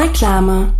Reklame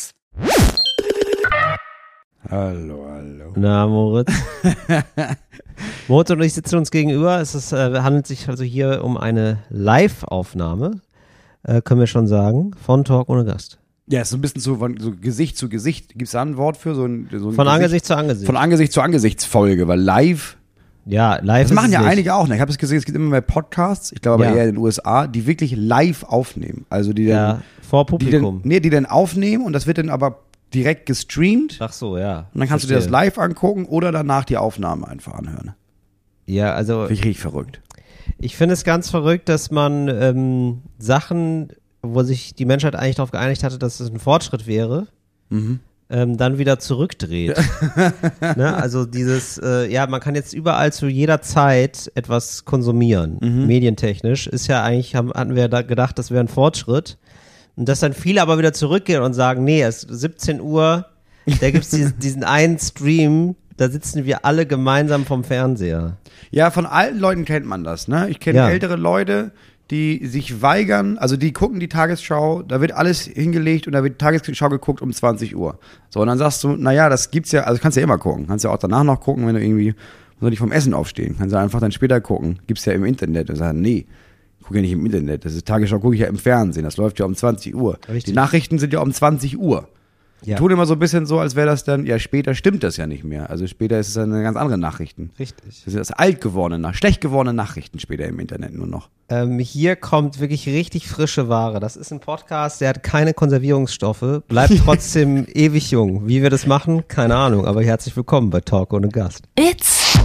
Hallo, hallo. Na, Moritz. Moritz und ich sitzen uns gegenüber. Es ist, äh, handelt sich also hier um eine Live-Aufnahme, äh, können wir schon sagen, von Talk ohne Gast. Ja, ist so ein bisschen so von so Gesicht zu Gesicht. Gibt es da ein Wort für? So ein, so ein Von Gesicht, Angesicht zu Angesicht. Von Angesicht zu Angesichtsfolge, weil live, ja, live das machen ja nicht. einige auch. Ne? Ich habe es gesehen, es gibt immer mehr Podcasts, ich glaube aber Ja. eher in den USA, die wirklich live aufnehmen. Also die dann, Ja, vor die dann, Publikum. nee, die dann aufnehmen und das wird dann aber direkt gestreamt. Ach so, ja. Und dann kannst du dir das Verstehe. live angucken oder danach die Aufnahme einfach anhören. Ja, also Finde ich richtig verrückt. ich finde es ganz verrückt, dass man ähm, Sachen, wo sich die Menschheit eigentlich darauf geeinigt hatte, dass es ein Fortschritt wäre, Mhm. Ähm, dann wieder zurückdreht. ne? Also dieses, äh, ja, man kann jetzt überall zu jeder Zeit etwas konsumieren, Mhm. medientechnisch. Ist ja eigentlich, haben, hatten wir da gedacht, das wäre ein Fortschritt. Und dass dann viele aber wieder zurückgehen und sagen, nee, es ist 17 Uhr, da gibt's diesen, diesen einen Stream, da sitzen wir alle gemeinsam vom Fernseher. Ja, von alten Leuten kennt man das, ne? Ich kenne Ja. ältere Leute, die sich weigern, also die gucken die Tagesschau, da wird alles hingelegt und da wird Tagesschau geguckt um 20 Uhr. So, und dann sagst du, naja, das gibt's ja, also kannst ja immer gucken. Kannst ja auch danach noch gucken, wenn du irgendwie, musst du nicht vom Essen aufstehen. Kannst du einfach dann später gucken. Gibt's ja im Internet. Und sagen, nee, guck ja nicht im Internet. Das ist Tagesschau, gucke ich ja im Fernsehen. Das läuft ja um 20 Uhr. Richtig. Die Nachrichten sind ja um 20 Uhr. Die Ja. tun immer so ein bisschen so, als wäre das dann, ja, später stimmt das ja nicht mehr. Also später ist es dann eine ganz andere Nachrichten. Richtig. Das sind das alt gewordene, Nach- schlecht gewordene Nachrichten später im Internet nur noch. Ähm, hier kommt wirklich richtig frische Ware. Das ist ein Podcast, der hat keine Konservierungsstoffe, bleibt trotzdem ewig jung. Wie wir das machen, keine Ahnung, aber herzlich willkommen bei Talk ohne Gast. It's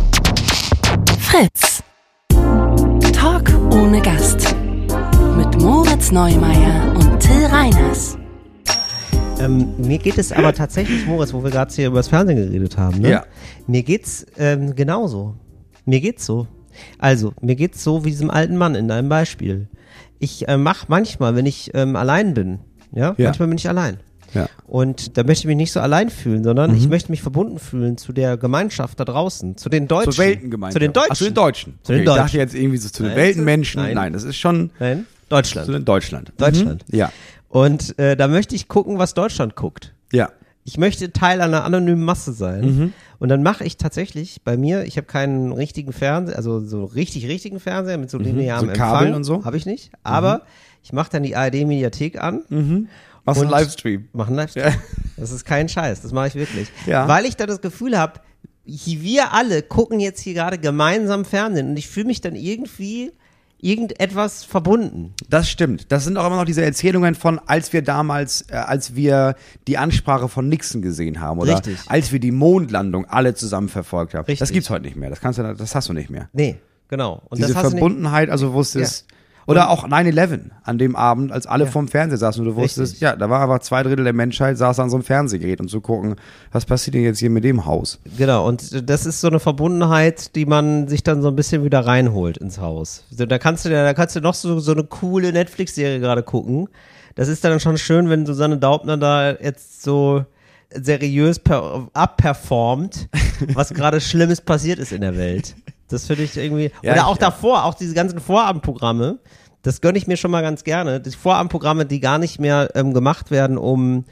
Fritz. Talk ohne Gast. Mit Moritz Neumeier und Till Reiners. Ähm, mir geht es aber tatsächlich, Moritz, wo wir gerade hier über das Fernsehen geredet haben, ne? Ja. Mir geht's ähm, genauso. Mir geht's so. Also, mir geht's so wie diesem alten Mann in deinem Beispiel. Ich äh, mache manchmal, wenn ich ähm, allein bin, ja? Ja. manchmal bin ich allein. Ja. Und da möchte ich mich nicht so allein fühlen, sondern Mhm. ich möchte mich verbunden fühlen zu der Gemeinschaft da draußen, zu den Deutschen. Zur Weltengemeinschaft. Zu den Deutschen. Ach, zu den Deutschen. Zu den okay, Ich dachte Deutschen. jetzt irgendwie so zu den Nein, Weltenmenschen. Nein. nein. das ist schon Nein, Deutschland. zu den Deutschland. Deutschland. Mhm. Ja. Und äh, da möchte ich gucken, was Deutschland guckt. Ja. Ich möchte Teil einer anonymen Masse sein. Mhm. Und dann mache ich tatsächlich bei mir, ich habe keinen richtigen Fernseher, also so richtig richtigen Fernseher mit so linearem Mhm. So Kabeln Empfang. und so? Mhm. Habe ich nicht. Aber ich mache dann die ARD-Mediathek an, Machst du Und- einen Livestream? mache einen Livestream. Das ist kein Scheiß, das mache ich wirklich. Ja. Weil ich da das Gefühl habe, wir alle gucken jetzt hier gerade gemeinsam Fernsehen und ich fühle mich dann irgendwie irgendetwas verbunden. Das stimmt. Das sind auch immer noch diese Erzählungen von, als wir damals, äh, als wir die Ansprache von Nixon gesehen haben oder Richtig. als wir die Mondlandung alle zusammen verfolgt haben. Das Richtig. gibt's heute nicht mehr. Das kannst du, das hast du nicht mehr. Nee, genau. Und Diese das hast du nicht- Verbundenheit, also wusstest, oder auch 9-11 an dem Abend, als alle vorm Fernseher saßen und du wusstest, Richtig. ja, da war einfach zwei Drittel der Menschheit saß an so einem Fernsehgerät und zu gucken, was passiert denn jetzt hier mit dem Haus? Genau, und das ist so eine Verbundenheit, die man sich dann so ein bisschen wieder reinholt ins Haus. Da kannst du, da kannst du noch so, so eine coole Netflix-Serie gerade gucken. Das ist dann schon schön, wenn Susanne Daubner da jetzt so seriös per, abperformt, was gerade Schlimmes passiert ist in der Welt. Das finde ich irgendwie. Ja, oder ich- auch davor, auch diese ganzen Vorabendprogramme. Das gönne ich mir schon mal ganz gerne. Die Vorabendprogramme, die gar nicht mehr ähm, gemacht werden, um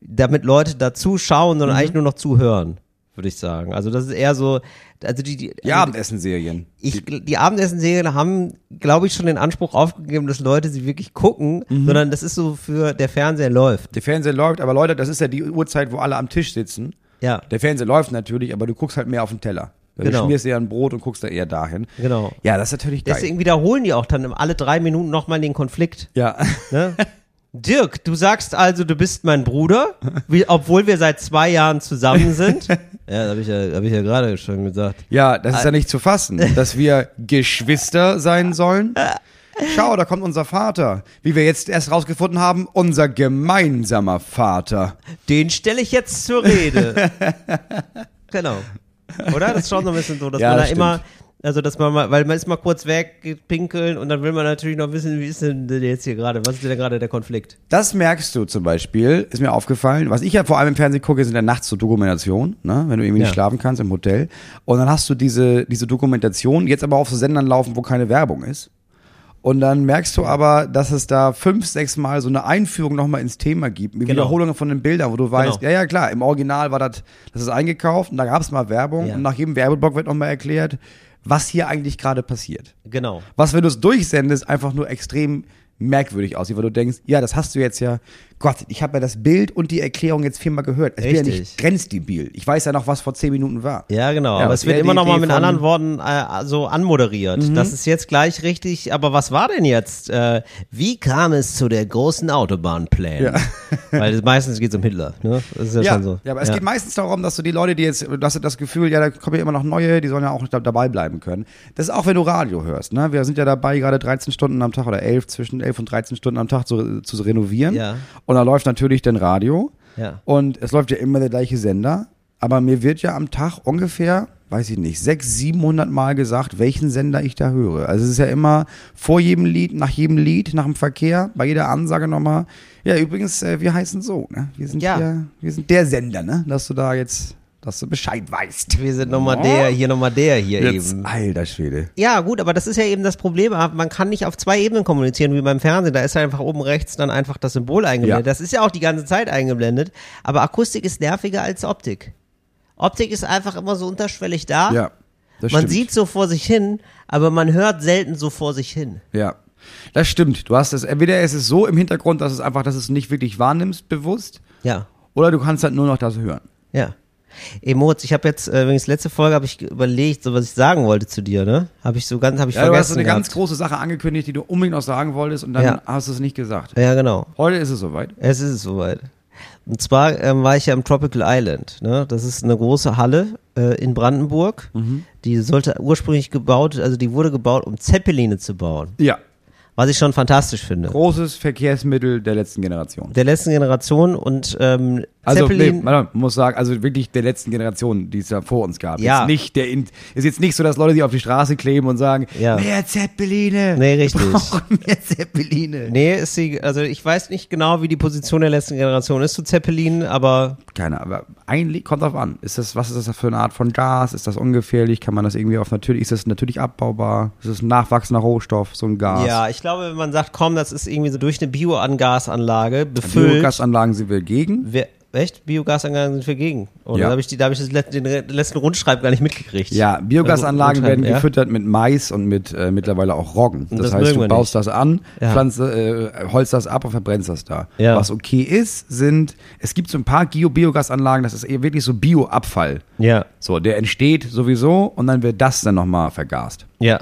damit Leute dazu schauen, sondern eigentlich nur noch zuhören. würde ich sagen. Also das ist eher so, also die, die, Die also Abendessen-Serien. ich, die Abendessen-Serien haben, glaube ich, schon den Anspruch aufgegeben, dass Leute sie wirklich gucken, Mhm. sondern das ist so für der Fernseher läuft. Der Fernseher läuft, aber Leute, das ist ja die Uhrzeit, wo alle am Tisch sitzen. Ja, Der Fernseher läuft natürlich, aber du guckst halt mehr auf den Teller. Du Genau. schmierst dir ein Brot und guckst da eher dahin. genau. Ja, das ist natürlich geil. Deswegen wiederholen die auch dann alle drei Minuten nochmal den Konflikt. ja. Ne? Dirk, du sagst also, du bist mein Bruder, wie, obwohl wir seit zwei Jahren zusammen sind. Ja, habe ich ja, hab ich ja gerade schon gesagt. ja, das ist ja nicht zu fassen, dass wir Geschwister sein sollen. Schau, da kommt unser Vater. Wie wir jetzt erst rausgefunden haben, unser gemeinsamer Vater. Den stelle ich jetzt zur Rede. genau. Oder? Das ist schon so ein bisschen so, dass Ja, man da das immer, also dass man mal, weil man ist mal kurz weg, pinkeln und dann will man natürlich noch wissen, wie ist denn jetzt hier gerade, was ist denn gerade der Konflikt? Das merkst du zum Beispiel, ist mir aufgefallen. Was ich ja vor allem im Fernsehen gucke, sind ja nachts so Dokumentationen, ne? wenn du irgendwie Ja. nicht schlafen kannst im Hotel. Und dann hast du diese, diese Dokumentation, jetzt aber auf so Sendern laufen, wo keine Werbung ist. Und dann merkst du aber, dass es da fünf, sechs Mal so eine Einführung nochmal ins Thema gibt. Mit Genau. Wiederholungen von den Bildern, wo du weißt, Genau. ja, ja, klar, im Original war das, das ist eingekauft und da gab es mal Werbung Ja. und nach jedem Werbeblock wird nochmal erklärt, was hier eigentlich gerade passiert. Genau. Was, wenn du es durchsendest, einfach nur extrem merkwürdig aussieht, weil du denkst, ja, das hast du jetzt ja. Gott, ich habe ja das Bild und die Erklärung jetzt viermal gehört. Ich bin ja Richtig. nicht grenzdebil. Ich weiß ja noch, was vor zehn Minuten war. Ja, genau. Ja, aber es wird immer noch mal mit Mhm. anderen Worten äh, so anmoderiert. Das ist jetzt gleich richtig. Aber was war denn jetzt? Äh, wie kam es zu der großen Autobahnpläne? Ja. Weil es meistens geht es um Hitler. Ne? Das ist ja, Ja, schon so. ja, aber es geht meistens darum, dass du die Leute, die jetzt, du hast das Gefühl, ja, da kommen ja immer noch neue, die sollen ja auch da- dabei bleiben können. Das ist auch, wenn du Radio hörst, ne? Wir sind ja dabei, gerade 13 Stunden am Tag oder 11, zwischen 11 und 13 Stunden am Tag zu, zu renovieren. Ja. Und da läuft natürlich dann Radio. Ja. Und es läuft ja immer der gleiche Sender. Aber mir wird ja am Tag ungefähr, weiß ich nicht, 600, 700 Mal gesagt, welchen Sender ich da höre. Also es ist ja immer vor jedem Lied, nach jedem Lied, nach dem Verkehr, bei jeder Ansage nochmal. Ja, übrigens, äh, wir heißen so, ne? Wir sind Ja. hier, wir sind der Sender, ne? Dass du da jetzt, dass du Bescheid weißt. Wir sind nochmal der, hier nochmal der hier Jetzt, eben. alter Schwede. Ja, gut, aber das ist ja eben das Problem. Man kann nicht auf zwei Ebenen kommunizieren wie beim Fernsehen. Da ist einfach oben rechts dann einfach das Symbol eingeblendet. Ja. Das ist ja auch die ganze Zeit eingeblendet. Aber Akustik ist nerviger als Optik. Optik ist einfach immer so unterschwellig da. Ja, das man stimmt. sieht so vor sich hin, aber man hört selten so vor sich hin. Ja. Das stimmt. Du hast es, entweder ist es so im Hintergrund, dass es einfach, dass es nicht wirklich wahrnimmst, bewusst, Ja, oder du kannst halt nur noch das hören. ja. Ey, Moritz, ich habe jetzt, äh, übrigens letzte Folge habe ich überlegt, so was ich sagen wollte zu dir, ne? Habe ich so ganz, habe ich Ja, du hast vergessen so eine ganz gehabt. große Sache angekündigt, die du unbedingt noch sagen wolltest und dann Ja. hast du es nicht gesagt. Ja, genau. Heute ist es soweit. Es ist soweit. Und zwar ähm, war ich ja im Tropical Island. Ne? Das ist eine große Halle äh, in Brandenburg. Mhm. Die sollte ursprünglich gebaut, also die wurde gebaut, um Zeppeline zu bauen. Ja. Was ich schon fantastisch finde. Großes Verkehrsmittel der letzten Generation. Der letzten Generation und ähm, Also, nee, man muss sagen, also wirklich der letzten Generation, die es ja vor uns gab. Ja. Jetzt nicht der, in, ist jetzt nicht so, dass Leute sich auf die Straße kleben und sagen, Ja. mehr Zeppeline. Nee, richtig. Wir brauchen mehr Zeppeline. nee, ist sie, also ich weiß nicht genau, wie die Position der letzten Generation ist zu Zeppelin, aber Keine, aber eigentlich kommt drauf an. Ist das, was ist das für eine Art von Gas? Ist das ungefährlich? Kann man das irgendwie auf natürlich, ist das natürlich abbaubar? Ist das ein nachwachsender Rohstoff, so ein Gas? ja, ich glaube, wenn man sagt, komm, das ist irgendwie so durch eine Bioangasanlage befüllt. Biogasanlagen sind wir gegen. Wer, echt? Biogasanlagen sind wir gegen. Oder Ja. da habe ich, die- da hab ich das let- den letzten Rundschreib gar nicht mitgekriegt. Ja, Biogasanlagen Rundschreiben, werden ja. gefüttert mit Mais und mit äh, mittlerweile auch Roggen. Das, das heißt, du baust das an, Ja. pflanzt, äh, holst das ab und verbrennst das da. Ja. Was okay ist, sind, es gibt so ein paar Biogasanlagen, das ist eher wirklich so Bioabfall. Ja, So, der entsteht sowieso und dann wird das dann nochmal vergast. ja.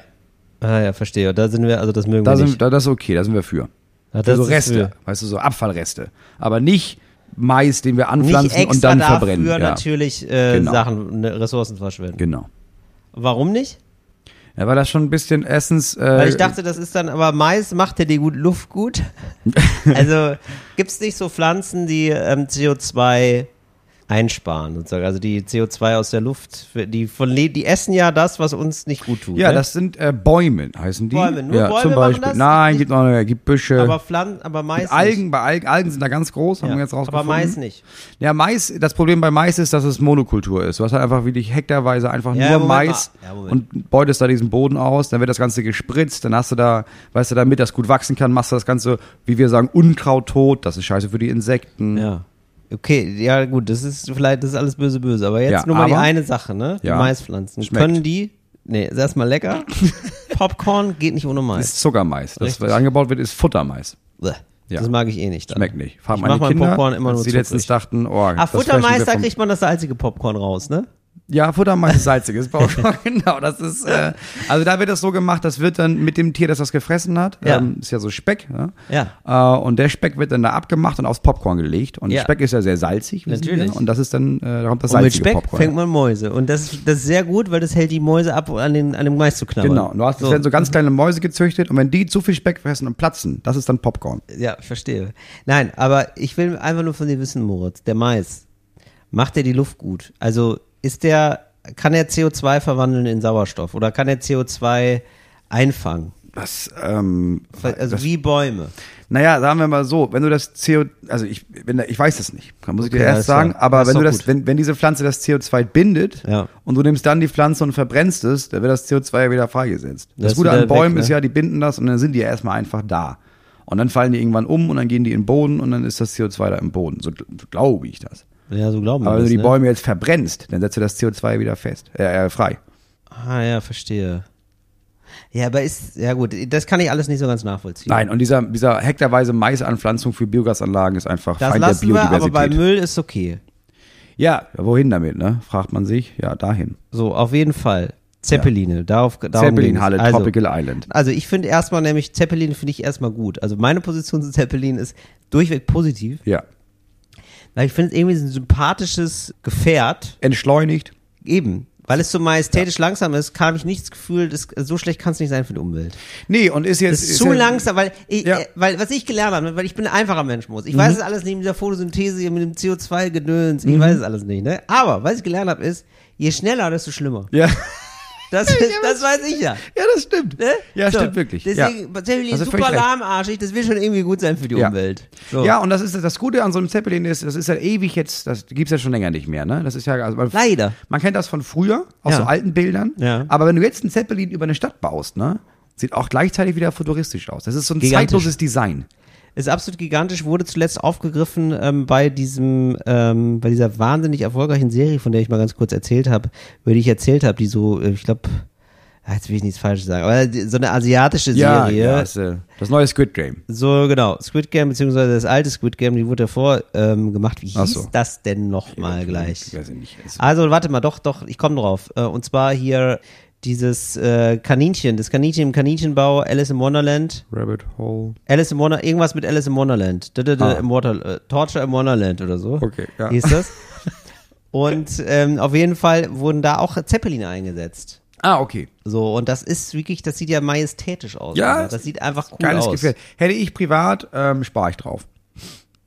Ah ja, verstehe. Da sind wir, also das mögen Da wir sind, nicht. da, das ist okay, da sind wir für. Ja, Für das so Reste, für- weißt du, so Abfallreste. Aber nicht Mais, den wir anpflanzen und dann dafür verbrennen. Ja, natürlich äh, Genau. Sachen, ne, Ressourcen verschwenden. genau. Warum nicht? Ja, weil das schon ein bisschen erstens. Äh, Weil ich dachte, das ist dann, aber Mais macht ja die gut, Luft gut. also gibt es nicht so Pflanzen, die ähm, CO2 einsparen, sozusagen. Also die CO2 aus der Luft, die von die essen ja das, was uns nicht gut tut. Ja, ne? das sind äh, Bäume, heißen die. Bäume, nur ja, Bäume zum Beispiel. das? Nein, gibt noch äh, gibt Büsche. aber Pflanzen, aber Mais Algen, bei Algen, Algen sind da ganz groß, haben nicht. wir jetzt Ja, aber rausgefunden. Mais nicht. Ja, Mais, das Problem bei Mais ist, dass es Monokultur ist. Du hast halt einfach wirklich hektarweise einfach Ja, nur Moment Mais. Ja, und beutest da diesen Boden aus, dann wird das Ganze gespritzt, dann hast du da, weißt du, damit das gut wachsen kann, machst du das Ganze, wie wir sagen, Unkraut tot, das ist scheiße für die Insekten. Ja. Okay, ja gut, das ist vielleicht, das ist alles böse, böse. Aber jetzt Ja, nur mal die aber- eine Sache, ne? Die Ja. Maispflanzen. Schmeckt. Können die, nee, ist erstmal lecker. Popcorn geht nicht ohne Das Mais. ist Zuckermais. Das, Richtig. was angebaut wird, ist Futtermais. Bleh. Ja. Das mag ich eh nicht. Dann. Schmeckt nicht. Frag Ich meine mach Kinder, Popcorn immer nur die letztens dachten, oh, das Futtermais, da kriegt man das salzige Popcorn raus, ne? Ja, Futtermais ist salzig. Ist Popcorn, genau. Das ist, äh, also da wird das so gemacht, das wird dann mit dem Tier, das das gefressen hat, Ja. ähm, ist ja so Speck, ja? Ja. Äh, und der Speck wird dann da abgemacht und aufs Popcorn gelegt. Und Ja. Speck ist ja sehr salzig, Natürlich. Wir. Und das ist dann, äh, da kommt das Und mit salzige Speck Popcorn. fängt man Mäuse. Und das, das ist sehr gut, weil das hält die Mäuse ab, an, den, an dem Mais zu knabbern. Genau. Du hast, es werden so ganz kleine Mäuse gezüchtet und wenn die zu viel Speck fressen und platzen, das ist dann Popcorn. Ja, ich verstehe. Nein, aber ich will einfach nur von dir wissen, Moritz, der Mais, macht der die Luft gut? Also ist der, kann er CO2 verwandeln in Sauerstoff oder kann er CO2 einfangen? Das, ähm, Also das, wie Bäume. naja, sagen wir mal so, wenn du das CO, also ich, wenn, ich weiß es nicht, muss ich Okay, dir erst sagen, klar. aber Das wenn du das, gut. wenn, wenn diese Pflanze das CO2 bindet Ja. und du nimmst dann die Pflanze und verbrennst es, dann wird das CO2 ja wieder freigesetzt. Das, Das Gute an Bäumen weg, ne? ist ja, die binden das und dann sind die ja erstmal einfach da. Und dann fallen die irgendwann um und dann gehen die in den Boden und dann ist das CO2 da im Boden. So glaube ich das. Ja, so glauben wir Aber wenn das, du die ne? Bäume jetzt verbrennst, dann setzt du das CO2 wieder fest, äh, äh, frei. Ah ja, verstehe. Ja, aber ist, ja gut, das kann ich alles nicht so ganz nachvollziehen. Nein, und dieser, dieser hektarweise Maisanpflanzung für Biogasanlagen ist einfach Das Feind der lassen wir, Biodiversität. aber bei Müll ist okay. ja, wohin damit, ne? Fragt man sich. Ja, dahin. So, auf jeden Fall. Zeppeline, darauf darum Zeppelin-Halle, ging's. also, Tropical Island. Also ich finde erstmal nämlich, Zeppelin finde ich erstmal gut. Also meine Position zu Zeppelin ist durchweg positiv, Ja. Weil ich finde es irgendwie so ein sympathisches Gefährt. Entschleunigt. Eben. Weil es so majestätisch langsam ist, habe ich nicht das Gefühl, das, so schlecht kann es nicht sein für die Umwelt. Nee, und ist jetzt. Das ist, zu ja- langsam, weil, ich, Ja. äh, weil was ich gelernt habe, weil ich bin ein einfacher Mensch, muss. Ich Mhm. weiß es alles nicht mit dieser Photosynthese, mit dem CO2-Gedöns, ich weiß es alles nicht, ne? Aber was ich gelernt habe, ist, je schneller, desto schlimmer. Ja. Das, ist, das weiß ich ja. ja, das stimmt. Ne? Ja, So, stimmt wirklich. Deswegen, ja. Zeppelin ist super lahmarschig, das will schon irgendwie gut sein für die Ja. Umwelt. So. Ja, und das ist das Gute an so einem Zeppelin ist, das ist ja ewig jetzt, das gibt's ja schon länger nicht mehr, ne? Das ist ja also man, Leider. Man kennt das von früher aus so alten Bildern, Ja. aber wenn du jetzt einen Zeppelin über eine Stadt baust, ne? Sieht auch gleichzeitig wieder futuristisch aus. Das ist so ein Gigantisch. zeitloses Design. Ist absolut gigantisch, wurde zuletzt aufgegriffen ähm, bei diesem, ähm, bei dieser wahnsinnig erfolgreichen Serie, von der ich mal ganz kurz erzählt habe, über die ich erzählt habe, die so, äh, ich glaube, jetzt will ich nichts Falsches sagen, aber so eine asiatische Ja, Serie. ja das, äh, das neue Squid Game. So, genau. Squid Game, beziehungsweise das alte Squid Game, die wurde davor ähm, gemacht. Wie hieß so. das denn nochmal gleich? Ich weiß nicht. Es- Also, warte mal, doch, doch, ich komme drauf. Äh, und zwar hier dieses äh, Kaninchen, das Kaninchen im Kaninchenbau, Alice im Wonderland. Rabbit Hole. Alice im Wonderland, irgendwas mit Alice im Wonderland. Da, da, da, Ah. im Water, äh, Torture im Wonderland oder so. Okay, ja. Hieß das. Und ähm, auf jeden Fall wurden da auch Zeppeline eingesetzt. Ah, okay. So, und das ist wirklich, das sieht ja majestätisch aus. Ja, Alter. das sieht einfach cool Geiles aus. Gefährt. Hätte ich privat, ähm, spare ich drauf.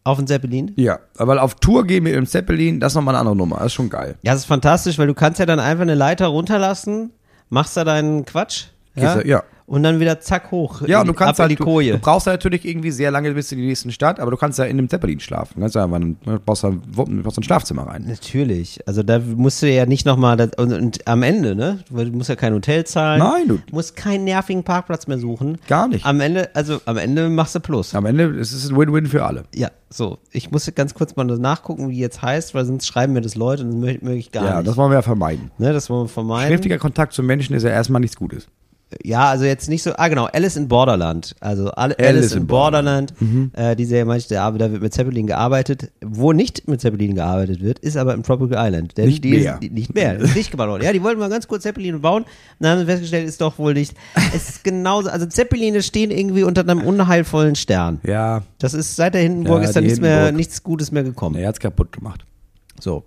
Auf den Zeppelin? Ja, weil auf Tour gehen mit dem Zeppelin, das ist nochmal eine andere Nummer. Das ist schon geil. Ja, das ist fantastisch, weil du kannst ja dann einfach eine Leiter runterlassen, machst da deinen Quatsch. Ja. Ja. Und dann wieder zack hoch. Ja, in und du kannst halt, du, Koje. du brauchst ja natürlich irgendwie sehr lange bis in die nächste Stadt, aber du kannst ja in dem Zeppelin schlafen. Du kannst ja du brauchst da, du brauchst ein Schlafzimmer rein. Natürlich. Also da musst du ja nicht nochmal, und, und am Ende, ne? Du musst ja kein Hotel zahlen. Nein, du- musst keinen nervigen Parkplatz mehr suchen. Gar nicht. Am Ende, also am Ende machst du Plus. Am Ende ist es ein Win-Win für alle. Ja, so. Ich muss ganz kurz mal nachgucken, wie jetzt heißt, weil sonst schreiben mir das Leute und das möchte möchte ich gar ja, nicht. das wollen wir ja vermeiden. ne, das wollen wir vermeiden. Schriftlicher Kontakt zu Menschen ist ja erstmal nichts Gutes. Ja, also jetzt nicht so, ah genau, Alice in Borderland. Also Alice, Alice in in Borderland. Äh, die Serie meinte, da da wird mit Zeppelin gearbeitet. Wo nicht mit Zeppelin gearbeitet wird, ist aber im Tropical Island. Denn Nicht die mehr. Ist, die, nicht mehr. Ist nicht gebaut worden. Ja, die wollten mal ganz kurz Zeppelin bauen. Dann haben sie festgestellt, ist doch wohl nicht. Es ist genauso, also Zeppeline stehen irgendwie unter einem unheilvollen Stern. Ja, Das ist seit der Hindenburg Ja, ist da nichts, mehr, nichts Gutes mehr gekommen. er hat's kaputt gemacht. So.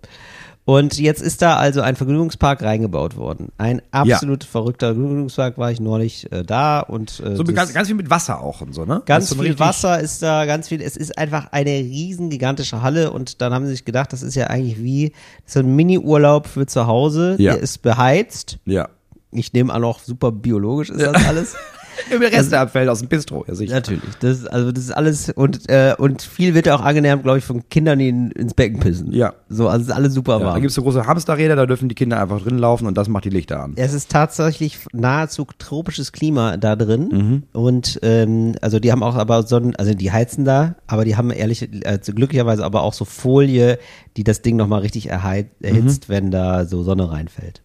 Und jetzt ist da also ein Vergnügungspark reingebaut worden. Ein absolut verrückter Vergnügungspark war ich neulich äh, da und äh, So ganz, ganz viel mit Wasser auch und so, ne? Ganz so viel Wasser ist da, ganz viel. Es ist einfach eine riesen gigantische Halle und dann haben sie sich gedacht, das ist ja eigentlich wie so ein Mini-Urlaub für zu Hause. Ja. Der ist beheizt. Ja. Ich nehme an, auch super biologisch ist das alles. Im Resteabfall aus dem Bistro, ja sicher. Natürlich. Das ist, also das ist alles und äh, und viel wird ja auch angenähert, glaube ich, von Kindern, die in, ins Becken pissen. Ja. So, also es ist alles super Ja, da warm. gibt es so große Hamsterräder, da dürfen die Kinder einfach drin laufen und das macht die Lichter an. Es ist tatsächlich nahezu tropisches Klima da drin Mhm. und ähm, also die haben auch aber Sonnen, also die heizen da, aber die haben ehrlich, also glücklicherweise aber auch so Folie, die das Ding nochmal richtig erhei- Mhm. erhitzt, wenn da so Sonne reinfällt.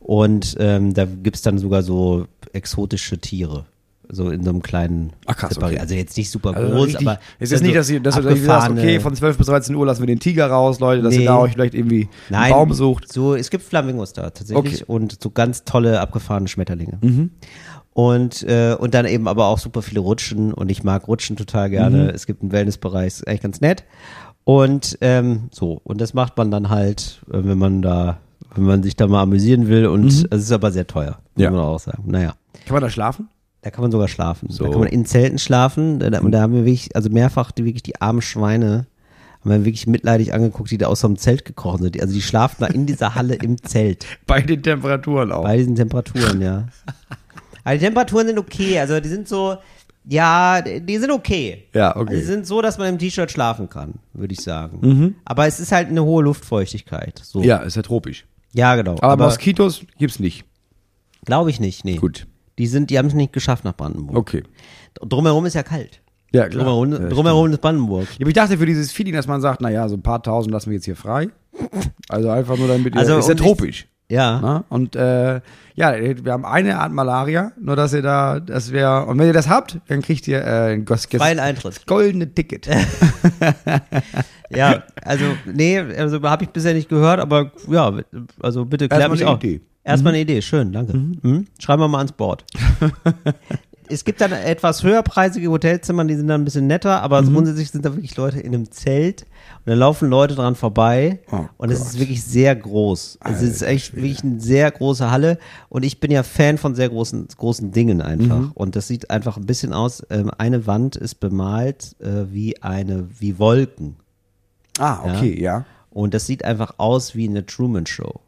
Und ähm, da gibt's dann sogar so exotische Tiere. So in so einem kleinen Ach, krass, Separi- okay. Also jetzt nicht super Also groß, richtig, aber es ist nicht, dass, ihr, dass du sagst, okay, von 12 bis 13 Uhr lassen wir den Tiger raus, Leute, dass Nee. ihr da euch vielleicht irgendwie Nein, einen Baum sucht. So, es gibt Flamingos da tatsächlich Okay. und so ganz tolle abgefahrene Schmetterlinge. Mhm. Und, äh, und dann eben aber auch super viele Rutschen und ich mag Rutschen total gerne. Mhm. Es gibt einen Wellnessbereich, ist eigentlich ganz nett. Und ähm, so, und das macht man dann halt, äh, wenn man da, wenn man sich da mal amüsieren will und es ist aber sehr teuer, muss Mhm. Ja. man auch sagen. Naja. Kann man da schlafen? Da kann man sogar schlafen. So. Da kann man in Zelten schlafen. Da, und da haben wir wirklich, also mehrfach die, wirklich die armen Schweine, haben wir wirklich mitleidig angeguckt, die da aus so einem Zelt gekrochen sind. Also die schlafen da in dieser Halle im Zelt. Bei den Temperaturen auch. Bei diesen Temperaturen, ja. Aber die Temperaturen sind okay. Also die sind so, ja, die sind okay. Ja, okay. Also die sind so, dass man im T-Shirt schlafen kann, würde ich sagen. Mhm. Aber es ist halt eine hohe Luftfeuchtigkeit. So. ja, ist ja tropisch. Ja, genau. Aber, Aber, Moskitos gibt's nicht. glaube ich nicht, nee. Gut. Die sind, die haben es nicht geschafft nach Brandenburg. Okay. Drumherum ist ja kalt. Ja, klar. Drumherum, Ja, drumherum ist Brandenburg. Ja, aber ich dachte für dieses Feeling, dass man sagt, naja, so ein paar tausend lassen wir jetzt hier frei. Also einfach nur damit ihr, Also, ist ja um tropisch. Ja. Ne? Und äh, ja, wir haben eine Art Malaria, nur dass ihr da, das wäre, und wenn ihr das habt, dann kriegt ihr äh, ein Freien Eintritt. goldene Ticket. Ja, also, nee, also habe ich bisher nicht gehört, aber ja, also bitte klär Erstmal mich eine auch. Idee. Erstmal eine Idee, schön, danke. Mhm. Schreiben wir mal ans Board. es gibt dann etwas höherpreisige Hotelzimmer, die sind dann ein bisschen netter, aber Mhm. grundsätzlich sind da wirklich Leute in einem Zelt da laufen Leute dran vorbei Oh und es ist wirklich sehr groß. Es ist Alter echt Schwede. wirklich eine sehr große Halle und ich bin ja Fan von sehr großen, großen Dingen einfach Mhm. und das sieht einfach ein bisschen aus, ähm, eine Wand ist bemalt äh, wie eine, wie Wolken. ah, okay, ja. Und das sieht einfach aus wie eine Truman Show.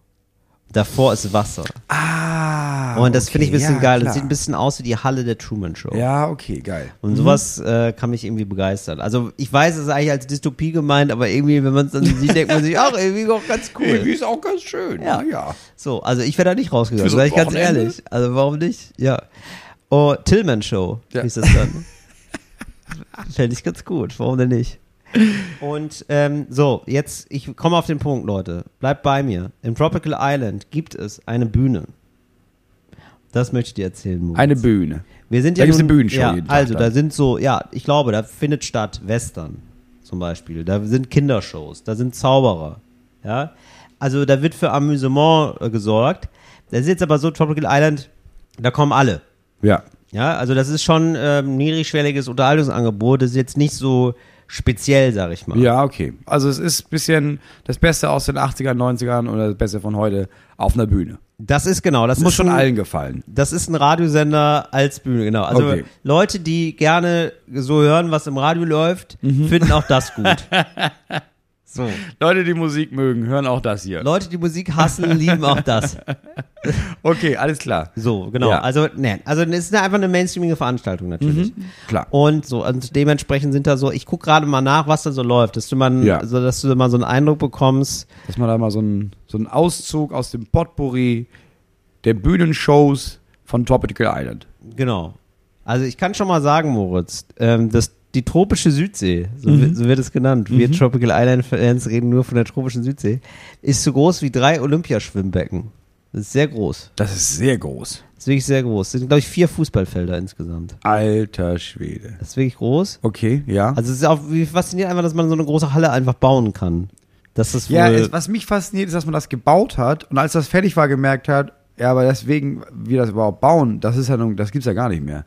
Davor ist Wasser. Ah. und das finde ich ein okay, bisschen ja, geil. Das sieht ein bisschen aus wie die Halle der Truman Show. Ja, okay, geil. Und sowas äh, kann mich irgendwie begeistern. Also ich weiß, es ist eigentlich als Dystopie gemeint, aber irgendwie, wenn man es dann sieht, denkt man sich, ach, irgendwie auch ganz cool. Irgendwie ist auch ganz schön. Ja. Ja, ja. So, also ich wäre da nicht rausgegangen, Für so sag ein ich ganz ehrlich. Also warum nicht? Ja. Oh, Tillman Show Ja. hieß das dann. Fände ich ganz gut, warum denn nicht? Und ähm, so, jetzt, ich komme auf den Punkt, Leute. Bleibt bei mir. Im Tropical Island gibt es eine Bühne. Das möchte ich dir erzählen, Moritz. Eine Bühne. Wir sind Da ja gibt's nun, eine Bühnenshow Ja, jeden Tag also da sind so, ja, ich glaube, da findet statt Western zum Beispiel. Da sind Kindershows, da sind Zauberer. Ja, also da wird für Amüsement äh, gesorgt. Das ist jetzt aber so Tropical Island, da kommen alle. Ja. Ja, also das ist schon ähm, niedrigschwelliges Unterhaltungsangebot. Das ist jetzt nicht so speziell, sag ich mal. Ja, okay. Also es ist ein bisschen das Beste aus den 80ern, 90ern oder das Beste von heute auf einer Bühne. Das ist genau, das Muss ist schon ein, allen gefallen. Das ist ein Radiosender als Bühne, genau. Also Okay. Leute, die gerne so hören, was im Radio läuft, Mhm. finden auch das gut. so. Leute, die Musik mögen, hören auch das hier. Leute, die Musik hassen, lieben auch das. Okay, alles klar. So, genau. Ja. Also, ne, also es ist einfach eine mainstreamige Veranstaltung natürlich. Klar. Und so, und dementsprechend sind da so, ich gucke gerade mal nach, was da so läuft, dass du mal, Ja. so, dass du mal so einen Eindruck bekommst. Dass man da mal so einen so einen Auszug aus dem Potpourri der Bühnenshows von Tropical Island. Genau. Also ich kann schon mal sagen, Moritz, ähm, dass die tropische Südsee, so, Mhm. wird- so wird es genannt, wir Tropical Island Fans reden nur von der tropischen Südsee, ist so groß wie drei Olympiaschwimmbecken. Das ist sehr groß. Das ist sehr groß. Das ist wirklich sehr groß. Das sind, glaube ich, vier Fußballfelder insgesamt. Alter Schwede. Das ist wirklich groß. Okay, ja. Also es ist auch wie fasziniert einfach, dass man so eine große Halle einfach bauen kann. Das ist ja, es, was mich fasziniert, ist, dass man das gebaut hat und als das fertig war, gemerkt hat, ja, aber deswegen, wie das überhaupt bauen, das ist ja nun, das gibt's ja gar nicht mehr.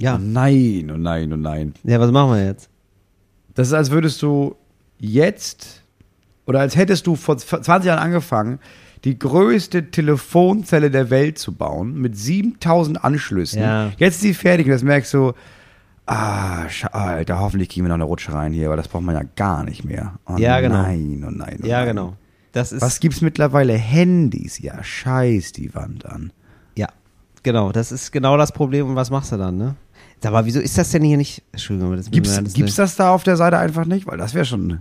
Ja. Oh nein, oh nein, oh nein. Ja, was machen wir jetzt? Das ist, als würdest du jetzt oder als hättest du vor 20 Jahren angefangen, die größte Telefonzelle der Welt zu bauen mit 7000 Anschlüssen. Ja. Jetzt ist sie fertig und jetzt merkst du, ah, scha- Alter, hoffentlich kriegen wir noch eine Rutsche rein hier, aber das braucht man ja gar nicht mehr. Oh Ja, genau. Nein, oh nein, oh Ja, nein. genau. Das ist Was gibt's mittlerweile? Handys, ja, scheiß die Wand an. ja. Genau, das ist genau das Problem. Und was machst du dann, ne? Mal, wieso ist das denn hier nicht? Entschuldigung, aber das Gibt's, alles gibt's das da auf der Seite einfach nicht? Weil das wäre schon.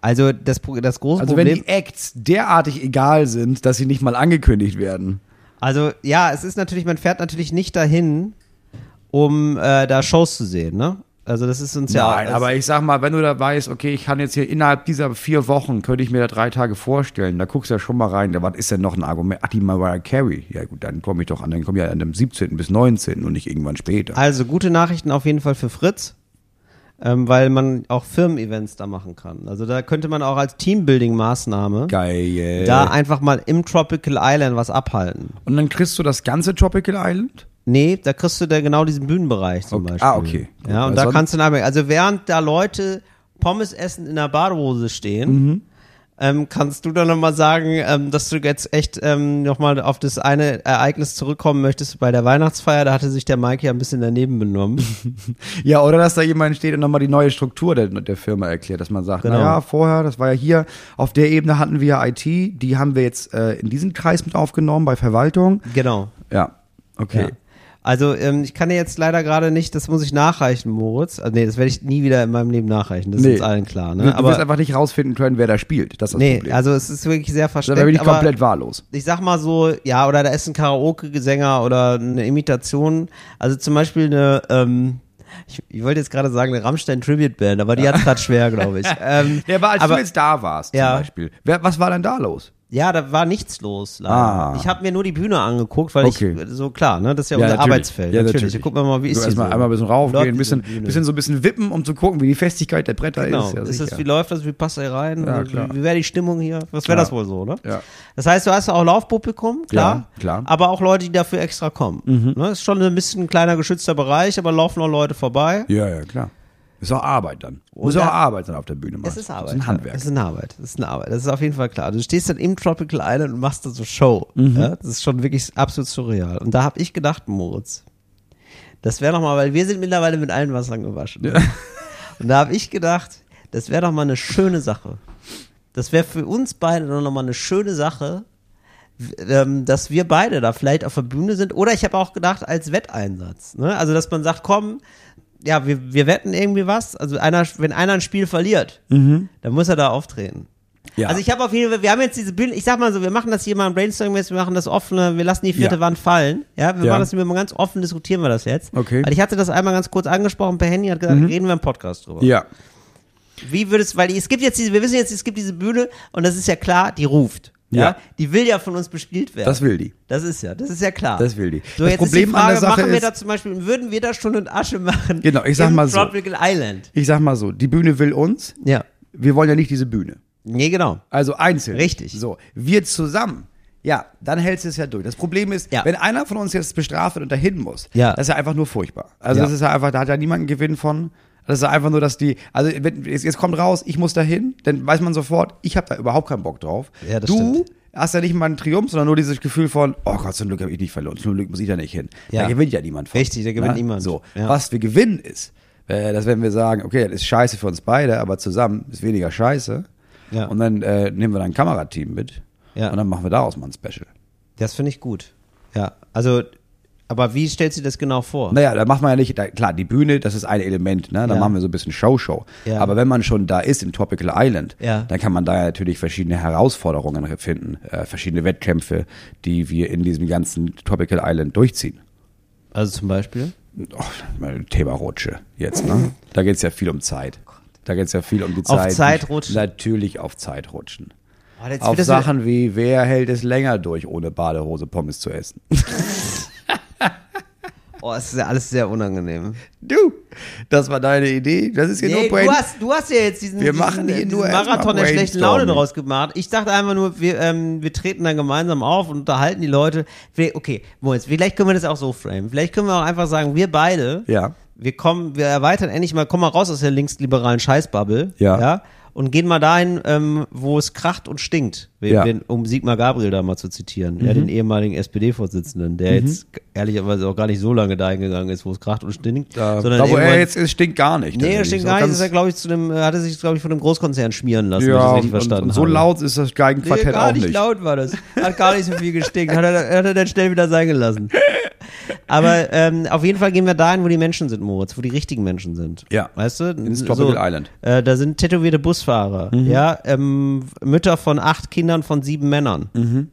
Also das, das große Also wenn Problem. die Acts derartig egal sind, dass sie nicht mal angekündigt werden. Also ja, es ist natürlich, man fährt natürlich nicht dahin, um äh, da Shows zu sehen, ne? Also das ist uns ja. Nein, aber ich sag mal, wenn du da weißt, okay, ich kann jetzt hier innerhalb dieser vier Wochen, könnte ich mir da drei Tage vorstellen, da guckst du ja schon mal rein, da was ist denn noch ein Argument? Ach, die Mariah Carey. Ja gut, dann komme ich doch an, dann komme ich ja an dem 17. bis 19. und nicht irgendwann später. Also gute Nachrichten auf jeden Fall für Fritz, ähm, weil man auch Firmen-Events da machen kann. Also da könnte man auch als Teambuilding-Maßnahme da einfach mal im Tropical Island was abhalten. und dann kriegst du das ganze Tropical Island? Nee, da kriegst du da genau diesen Bühnenbereich zum Okay. Beispiel. Ah, okay. Gut, Ja, und weil da kannst du dann, also während da Leute Pommes essen in der Badehose stehen, Mhm. ähm, kannst du dann nochmal sagen, ähm, dass du jetzt echt ähm, nochmal auf das eine Ereignis zurückkommen möchtest bei der Weihnachtsfeier. Da hatte sich der Mike ja ein bisschen daneben benommen. Ja, oder dass da jemand steht und nochmal die neue Struktur der, der Firma erklärt, dass man sagt, Genau. naja, vorher, das war ja hier, auf der Ebene hatten wir ja IT, die haben wir jetzt äh, in diesen Kreis mit aufgenommen bei Verwaltung. genau. Ja, okay. Ja. Also ähm, ich kann dir jetzt leider gerade nicht, das muss ich nachreichen, Moritz. Also, nee, das werde ich nie wieder in meinem Leben nachreichen. Das ist uns allen klar. Du, Ne? du Aber wirst einfach nicht rausfinden können, wer da spielt. Das ist das nee, Problem. also es ist wirklich sehr da versteckt. bin ich komplett wahllos. ich sag mal so, ja, oder da ist ein Karaoke-Gesänger oder eine Imitation. Also zum Beispiel eine, ähm, ich, ich wollte jetzt gerade sagen, eine Rammstein-Tribute-Band, aber die hat es gerade schwer, glaube ich. Ähm, Ja, aber als aber, du jetzt da warst, Ja. zum Beispiel, wer, was war denn da los? Ja, da war nichts los. Leider. Ah. Ich habe mir nur die Bühne angeguckt, weil Okay. ich, so klar, ne, das ist ja, Ja, unser natürlich. Arbeitsfeld. Ja, natürlich. natürlich. Gucken wir mal, wie ist erstmal so? einmal ein bisschen raufgehen, ein bisschen, bisschen so ein bisschen wippen, um zu gucken, wie die Festigkeit der Bretter Genau. ist. Ja, ist das, wie läuft das? Wie passt er rein? Ja, wie klar. wie wäre die Stimmung hier? Was wäre das wohl so, ne? Ja. Das heißt, du hast auch Laufpublikum, klar. Ja, klar. Mhm. Aber auch Leute, die dafür extra kommen. Ne? Ist schon ein bisschen ein kleiner geschützter Bereich, aber laufen noch Leute vorbei. ja, ja, klar. Ist auch Arbeit dann. Muss auch Arbeit dann auf der Bühne machen. Es ist Arbeit. Das ist ein Handwerk. Es ist eine Arbeit. Das ist eine Arbeit. Das ist auf jeden Fall klar. Du stehst dann im Tropical Island und machst da so Show. Mhm. Ja? Das ist schon wirklich absolut surreal. Und da habe ich gedacht, Moritz, das wäre doch mal, weil wir sind mittlerweile mit allen Wassern gewaschen. ne? Und da habe ich gedacht, das wäre doch mal eine schöne Sache. Das wäre für uns beide doch noch mal eine schöne Sache, ähm, dass wir beide da vielleicht auf der Bühne sind. Oder ich habe auch gedacht, als Wetteinsatz. Ne? Also, dass man sagt, komm, ja, wir, wir wetten irgendwie was. Also, einer, wenn einer ein Spiel verliert, dann muss er da auftreten. Ja. Also ich habe auf jeden Fall, wir haben jetzt diese Bühne, ich sag mal so, wir machen das hier mal im Brainstorming, wir machen das offene, wir lassen die vierte Ja. Wand fallen. Ja, wir Ja. machen das immer ganz offen, diskutieren wir das jetzt. Okay. Mhm. Weil ich hatte das einmal ganz kurz angesprochen per Handy, hat gesagt, reden wir im Podcast drüber. ja. Wie würdest, weil es gibt jetzt diese, wir wissen jetzt, es gibt diese Bühne und das ist ja klar, die ruft. Ja. Ja. Die will ja von uns bespielt werden. Das will die. Das ist ja, das ist ja klar. Das will die. So, Das jetzt Problem ist die an Frage, der Sache machen wir ist- da zum Beispiel, würden wir da Stunde und Asche machen? Genau, ich sag mal so. Tropical Island. Ich sag mal so, die Bühne will uns, Ja. wir wollen ja nicht diese Bühne. Nee, genau. Also einzeln. Richtig. So, wir zusammen. Ja, dann hältst du es ja durch. Das Problem ist, Ja. wenn einer von uns jetzt bestraft wird und dahin muss, Ja. das ist ja einfach nur furchtbar. Also Ja. das ist ja einfach, da hat ja niemand einen Gewinn von. Das ist einfach nur, dass die, also wenn, jetzt, jetzt kommt raus, ich muss dahin, dann weiß man sofort, ich habe da überhaupt keinen Bock drauf. Ja, das du stimmt. hast ja nicht mal einen Triumph, sondern nur dieses Gefühl von, oh Gott, zum Glück habe ich nicht verloren, zum Glück muss ich da nicht hin. Ja. Da gewinnt ja niemand von. Richtig, da gewinnt Ne? niemand. So, Ja. was wir gewinnen ist, äh, dass wenn wir sagen, okay, das ist scheiße für uns beide, aber zusammen ist weniger scheiße. Ja. Und dann äh, nehmen wir dann ein Kamerateam mit. Ja. Und dann machen wir daraus mal ein Special. Das finde ich gut. Ja, also, aber wie stellst du das genau vor? Naja, da macht man ja nicht, da, klar, die Bühne, das ist ein Element, ne? Da Ja. machen wir so ein bisschen Show-Show. Ja. Aber wenn man schon da ist im Tropical Island, Ja. dann kann man da ja natürlich verschiedene Herausforderungen finden, äh, verschiedene Wettkämpfe, die wir in diesem ganzen Tropical Island durchziehen. Also zum Beispiel? Oh, Thema Rutsche jetzt, ne? Da geht's ja viel um Zeit. Da geht's ja viel um die Auf Zeit. Zeit rutschen. Natürlich auf Zeit rutschen. Oh, Auf Sachen wie, wer hält es länger durch, ohne Badehose Pommes zu essen? Oh, es ist ja alles sehr unangenehm. Du, das war deine Idee. Das ist hier Nee, nur du, Brain. hast, du hast ja jetzt diesen, Wir diesen, machen hier diesen nur erstmal Marathon der schlechten Laune draus gemacht. Ich dachte einfach nur, wir, ähm, wir treten dann gemeinsam auf und unterhalten die Leute. Okay, Moritz, vielleicht können wir das auch so framen. Vielleicht können wir auch einfach sagen, wir beide, Ja. wir kommen, wir erweitern endlich mal, kommen mal raus aus der linksliberalen Scheißbubble. Ja. ja und gehen mal dahin, ähm, wo es kracht und stinkt. Ja. um Sigmar Gabriel da mal zu zitieren, ja, den ehemaligen SPD-Vorsitzenden, der jetzt ehrlicherweise auch gar nicht so lange dahin gegangen ist, wo es kracht und stinkt. Da, sondern da wo er jetzt ist, stinkt gar nicht. Nee, Das stinkt gar nicht. ist er, glaube ich, zu dem, hat er sich, glaube ich, von einem Großkonzern schmieren lassen, wenn ich Ja, das und, richtig verstanden und so habe. laut ist das Geigenquartett Nee, gar auch nicht, nicht. laut war das. Hat gar nicht so viel gestinkt. Hat er, hat er dann schnell wieder sein gelassen. Aber ähm, auf jeden Fall gehen wir dahin, wo die Menschen sind, Moritz, wo die richtigen Menschen sind. Ja. Weißt du? Ins Tropical Island. Äh, da sind tätowierte Busfahrer, Mhm. ja, ähm, Mütter von acht Kindern von sieben Männern.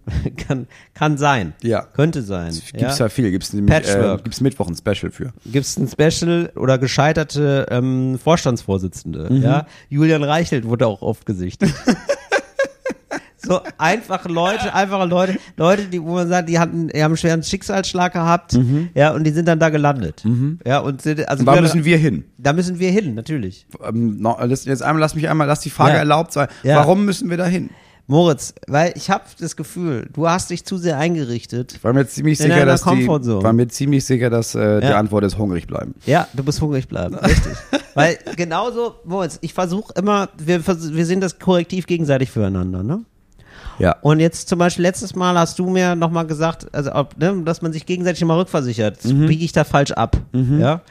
kann, kann sein. Mhm. Ja. Könnte sein. Gibt's ja. ja viel. Gibt's nämlich, äh, gibt's Mittwoch ein Special für. Gibt es ein Special oder gescheiterte ähm, Vorstandsvorsitzende. Mhm. Ja? Julian Reichelt wurde auch oft gesichtet. so einfache Leute, einfache Leute, Leute, die, wo man sagt, die hatten, die haben einen schweren Schicksalsschlag gehabt, ja, und die sind dann da gelandet. Ja, und sind, also Und da müssen wir hin. da müssen wir hin, natürlich. Ähm, lass- jetzt einmal, lass mich einmal, lass die Frage Ja. erlaubt sein. Ja. Warum müssen wir da hin? Moritz, weil ich habe das Gefühl, du hast dich zu sehr eingerichtet. War mir ziemlich sicher, dass die, war mir ziemlich sicher, dass äh, die Ja. Antwort ist hungrig bleiben. Ja, du musst hungrig bleiben, richtig. Weil genauso, Moritz, ich versuche immer, wir, wir sind das Korrektiv gegenseitig füreinander, ne? Ja. Und jetzt zum Beispiel letztes Mal hast du mir nochmal gesagt, also ob, ne, dass man sich gegenseitig immer rückversichert. Mhm. biege ich da falsch ab. Ja.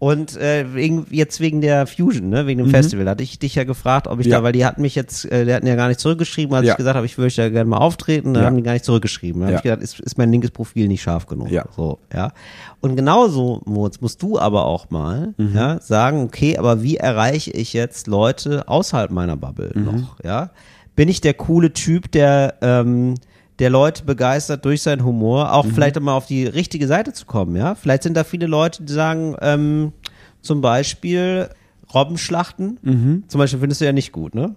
Und äh, wegen, jetzt wegen der Fusion, ne, wegen dem Mhm. Festival, hatte ich dich ja gefragt, ob ich Ja. da, weil die hatten mich jetzt, äh, die hatten ja gar nicht zurückgeschrieben, als Ja. ich gesagt habe, ich würde ja gerne mal auftreten, dann Ja. haben die gar nicht zurückgeschrieben. Dann habe ich gedacht, ist, ist mein linkes Profil nicht scharf genug. Ja. So, ja. Und genauso, Moritz, musst du aber auch mal Mhm. ja, sagen, okay, aber wie erreiche ich jetzt Leute außerhalb meiner Bubble Mhm. noch? Ja? Bin ich der coole Typ, der ähm, der Leute begeistert durch seinen Humor, auch Mhm. vielleicht mal auf die richtige Seite zu kommen, ja? Vielleicht sind da viele Leute, die sagen, ähm, zum Beispiel Robbenschlachten, Mhm. zum Beispiel findest du ja nicht gut, ne?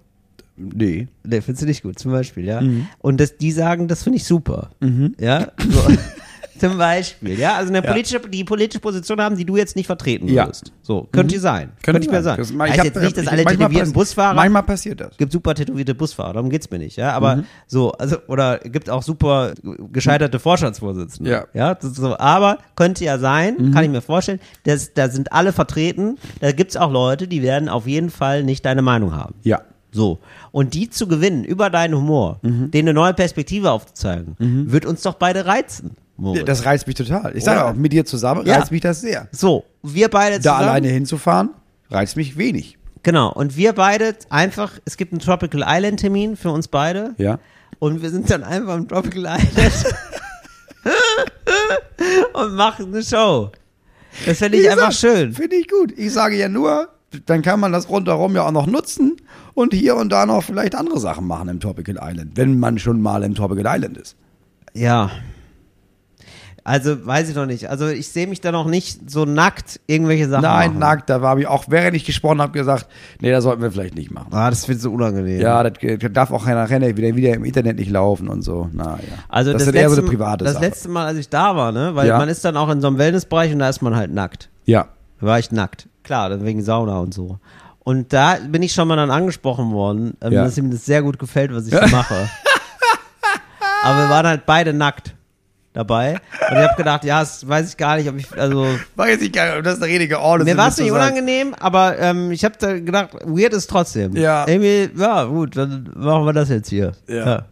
Nee. Nee, findest du nicht gut, zum Beispiel, ja. Mhm. Und das, die sagen, das finde ich super. Ja. So. Zum Beispiel, ja. Also eine politische, die politische Position haben, die du jetzt nicht vertreten würdest. So, könnte sein. Könnte ich mir sagen. Das, ich heißt hab- jetzt nicht, dass alle tätowierten Busfahrer Manchmal passiert das. gibt super tätowierte Busfahrer, darum geht's mir nicht, ja, aber so, also, oder gibt auch super gescheiterte Vorstandsvorsitzende. Ja. Ja, so, aber könnte ja sein, kann ich mir vorstellen, dass, da sind alle vertreten, da gibt's auch Leute, die werden auf jeden Fall nicht deine Meinung haben. Ja. So. Und die zu gewinnen über deinen Humor, denen eine neue Perspektive aufzuzeigen, wird uns doch beide reizen. Moritz. Das reizt mich total. Ich sage auch, mit dir zusammen Ja. reizt mich das sehr. so, wir beide Da zusammen. alleine hinzufahren, reizt mich wenig. Genau. Und wir beide einfach, es gibt einen Tropical Island Termin für uns beide. Ja. Und wir sind dann einfach im Tropical Island und machen eine Show. Das fände ich einfach schön. Finde ich gut. Ich sage ja nur, dann kann man das rundherum ja auch noch nutzen und hier und da noch vielleicht andere Sachen machen im Tropical Island, wenn man schon mal im Tropical Island ist. Ja. Also, weiß ich noch nicht. Also, ich sehe mich da noch nicht so nackt irgendwelche Sachen Nein, machen. nackt, da war ich auch, während ich gesprochen habe, gesagt, nee, das sollten wir vielleicht nicht machen. Ah, das wird so unangenehm. Ja, das, das darf auch nachher wieder, wieder im Internet nicht laufen und so. Na ja. Also das, das, ist eher so letzte, eine private das Sache. letzte Mal, als ich da war, ne, weil Ja. man ist dann auch in so einem Wellnessbereich und da ist man halt nackt. ja. Da war ich nackt. Klar, dann wegen Sauna und so. Und da bin ich schon mal dann angesprochen worden, ähm, Ja. dass ihm das sehr gut gefällt, was ich so mache. Aber wir waren halt beide nackt dabei. Und ich habe gedacht, ja, das weiß ich gar nicht, ob ich, also, Weiß ich gar nicht, ob das der richtige Ort ist. mir war es nicht unangenehm, aber ähm, ich habe da gedacht, weird ist trotzdem. Ja. Irgendwie, ja, gut, dann machen wir das jetzt hier. Ja.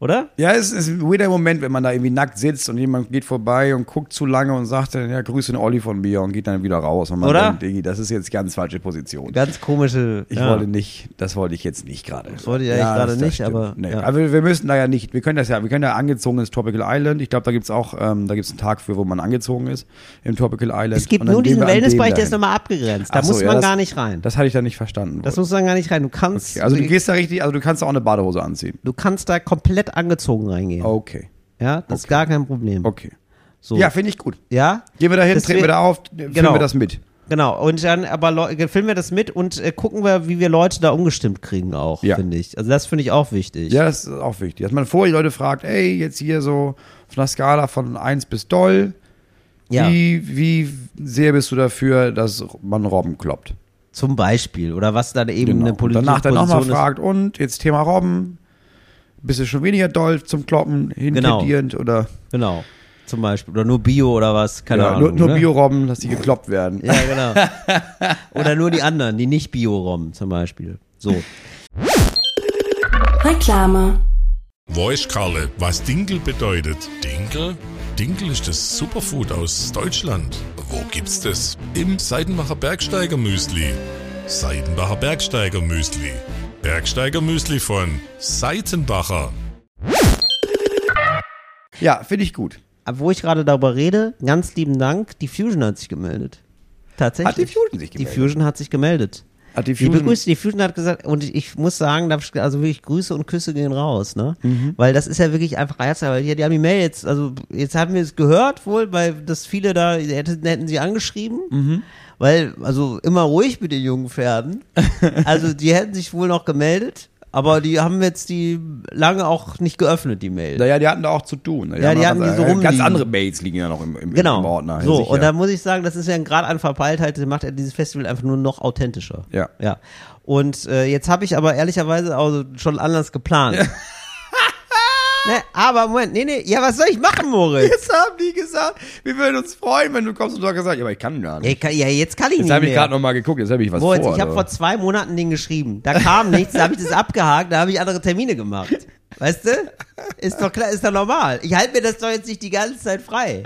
Oder? Ja, es ist ein weirder Moment, wenn man da irgendwie nackt sitzt und jemand geht vorbei und guckt zu lange und sagt dann, ja, grüße den Olli von mir und geht dann wieder raus. Und man Oder? denkt, Diggi, das ist jetzt ganz falsche Position. Ganz komische. Ich ja. wollte nicht, das wollte ich jetzt nicht gerade. Das wollte ich eigentlich gerade nicht, aber, Nee. ja. Aber wir, müssen da ja nicht, wir können das ja, wir können ja angezogen ins Tropical Island. Ich glaube, da gibt's auch, ähm, da gibt's einen Tag für, wo man angezogen ist im Tropical Island. Es gibt nur diesen Wellnessbereich, der ist nochmal abgegrenzt. Da so, muss ja, man das- gar nicht rein. Das hatte ich da nicht verstanden. Das muss man gar nicht rein. Du kannst, okay. Also du gehst da richtig, also du kannst da auch eine Badehose anziehen. du kannst da komplett angezogen reingehen. Okay. Ja, das ist gar kein Problem. Okay. So. Ja, finde ich gut. Ja? Gehen wir da hin, treten wir da auf, filmen Genau. wir das mit. Genau. Und dann aber filmen wir das mit und äh, gucken wir, wie wir Leute da umgestimmt kriegen auch, Ja. finde ich. Also das finde ich auch wichtig. Ja, das ist auch wichtig. Dass man vorher die Leute fragt, ey, jetzt hier so auf einer Skala von 1 bis doll, Ja. wie, wie sehr bist du dafür, dass man Robben kloppt? Zum Beispiel. Oder was dann eben Genau. eine politische danach dann nochmal fragt, und jetzt Thema Robben, bist du schon weniger doll zum Kloppen, Genau. hintendierend oder Genau. Zum Beispiel. Oder nur Bio oder was. Keine ja, Ahnung. nur, nur ne? Bio-Robben, dass die gekloppt werden. Ja, genau. Oder nur die anderen, die nicht Bio-Rom zum Beispiel. So. Reklame. Weiß Karle, was Dinkel bedeutet? Dinkel? Dinkel ist das Superfood aus Deutschland. Wo gibt's das? Im Seidenbacher Bergsteiger Müsli. Seidenbacher Bergsteiger Müsli. Bergsteiger Müsli von Seitenbacher. Ja, finde ich gut. Aber wo ich gerade darüber rede, ganz lieben Dank, die Fusion hat sich gemeldet. Tatsächlich. Hat die Fusion sich Die gemeldet? Fusion hat sich gemeldet. Hat die Fusion, begrüßt, die Fusion hat gesagt, und ich, muss sagen, also wirklich Grüße und Küsse gehen raus, ne? Mhm. Weil das ist ja wirklich einfach herzlich, weil die, die haben die Mail jetzt, also jetzt haben wir es gehört wohl, weil das viele da, hätten, hätten sie angeschrieben, Mhm. weil, also immer ruhig mit den jungen Pferden. also die hätten sich wohl noch gemeldet, aber die haben jetzt die lange auch nicht geöffnet, die Mail. naja, die hatten da auch zu tun. Ja, die haben hatten die so äh, Ganz rumliegen. andere Mails liegen ja noch im, im, Genau. im Ordner. so, sicher. und da muss ich sagen, das ist ja ein Grad an Verpeiltheit, das macht ja dieses Festival einfach nur noch authentischer. Ja. Ja. Und äh, jetzt habe ich aber ehrlicherweise auch schon anders geplant. ne, aber Moment, nee, nee, ja, was soll ich machen, Moritz? Jetzt haben die gesagt, wir würden uns freuen, wenn du kommst und du hast gesagt, ja, aber ich kann gar nicht. Kann, ja, jetzt kann ich Jetzt nicht habe ich gerade noch mal geguckt, jetzt habe ich was Moritz, vor. ich habe aber- vor zwei Monaten den geschrieben. Da kam nichts, da habe ich das abgehakt, da habe ich andere Termine gemacht. Weißt du? Ist doch klar, ist doch normal. Ich halte mir das doch jetzt nicht die ganze Zeit frei.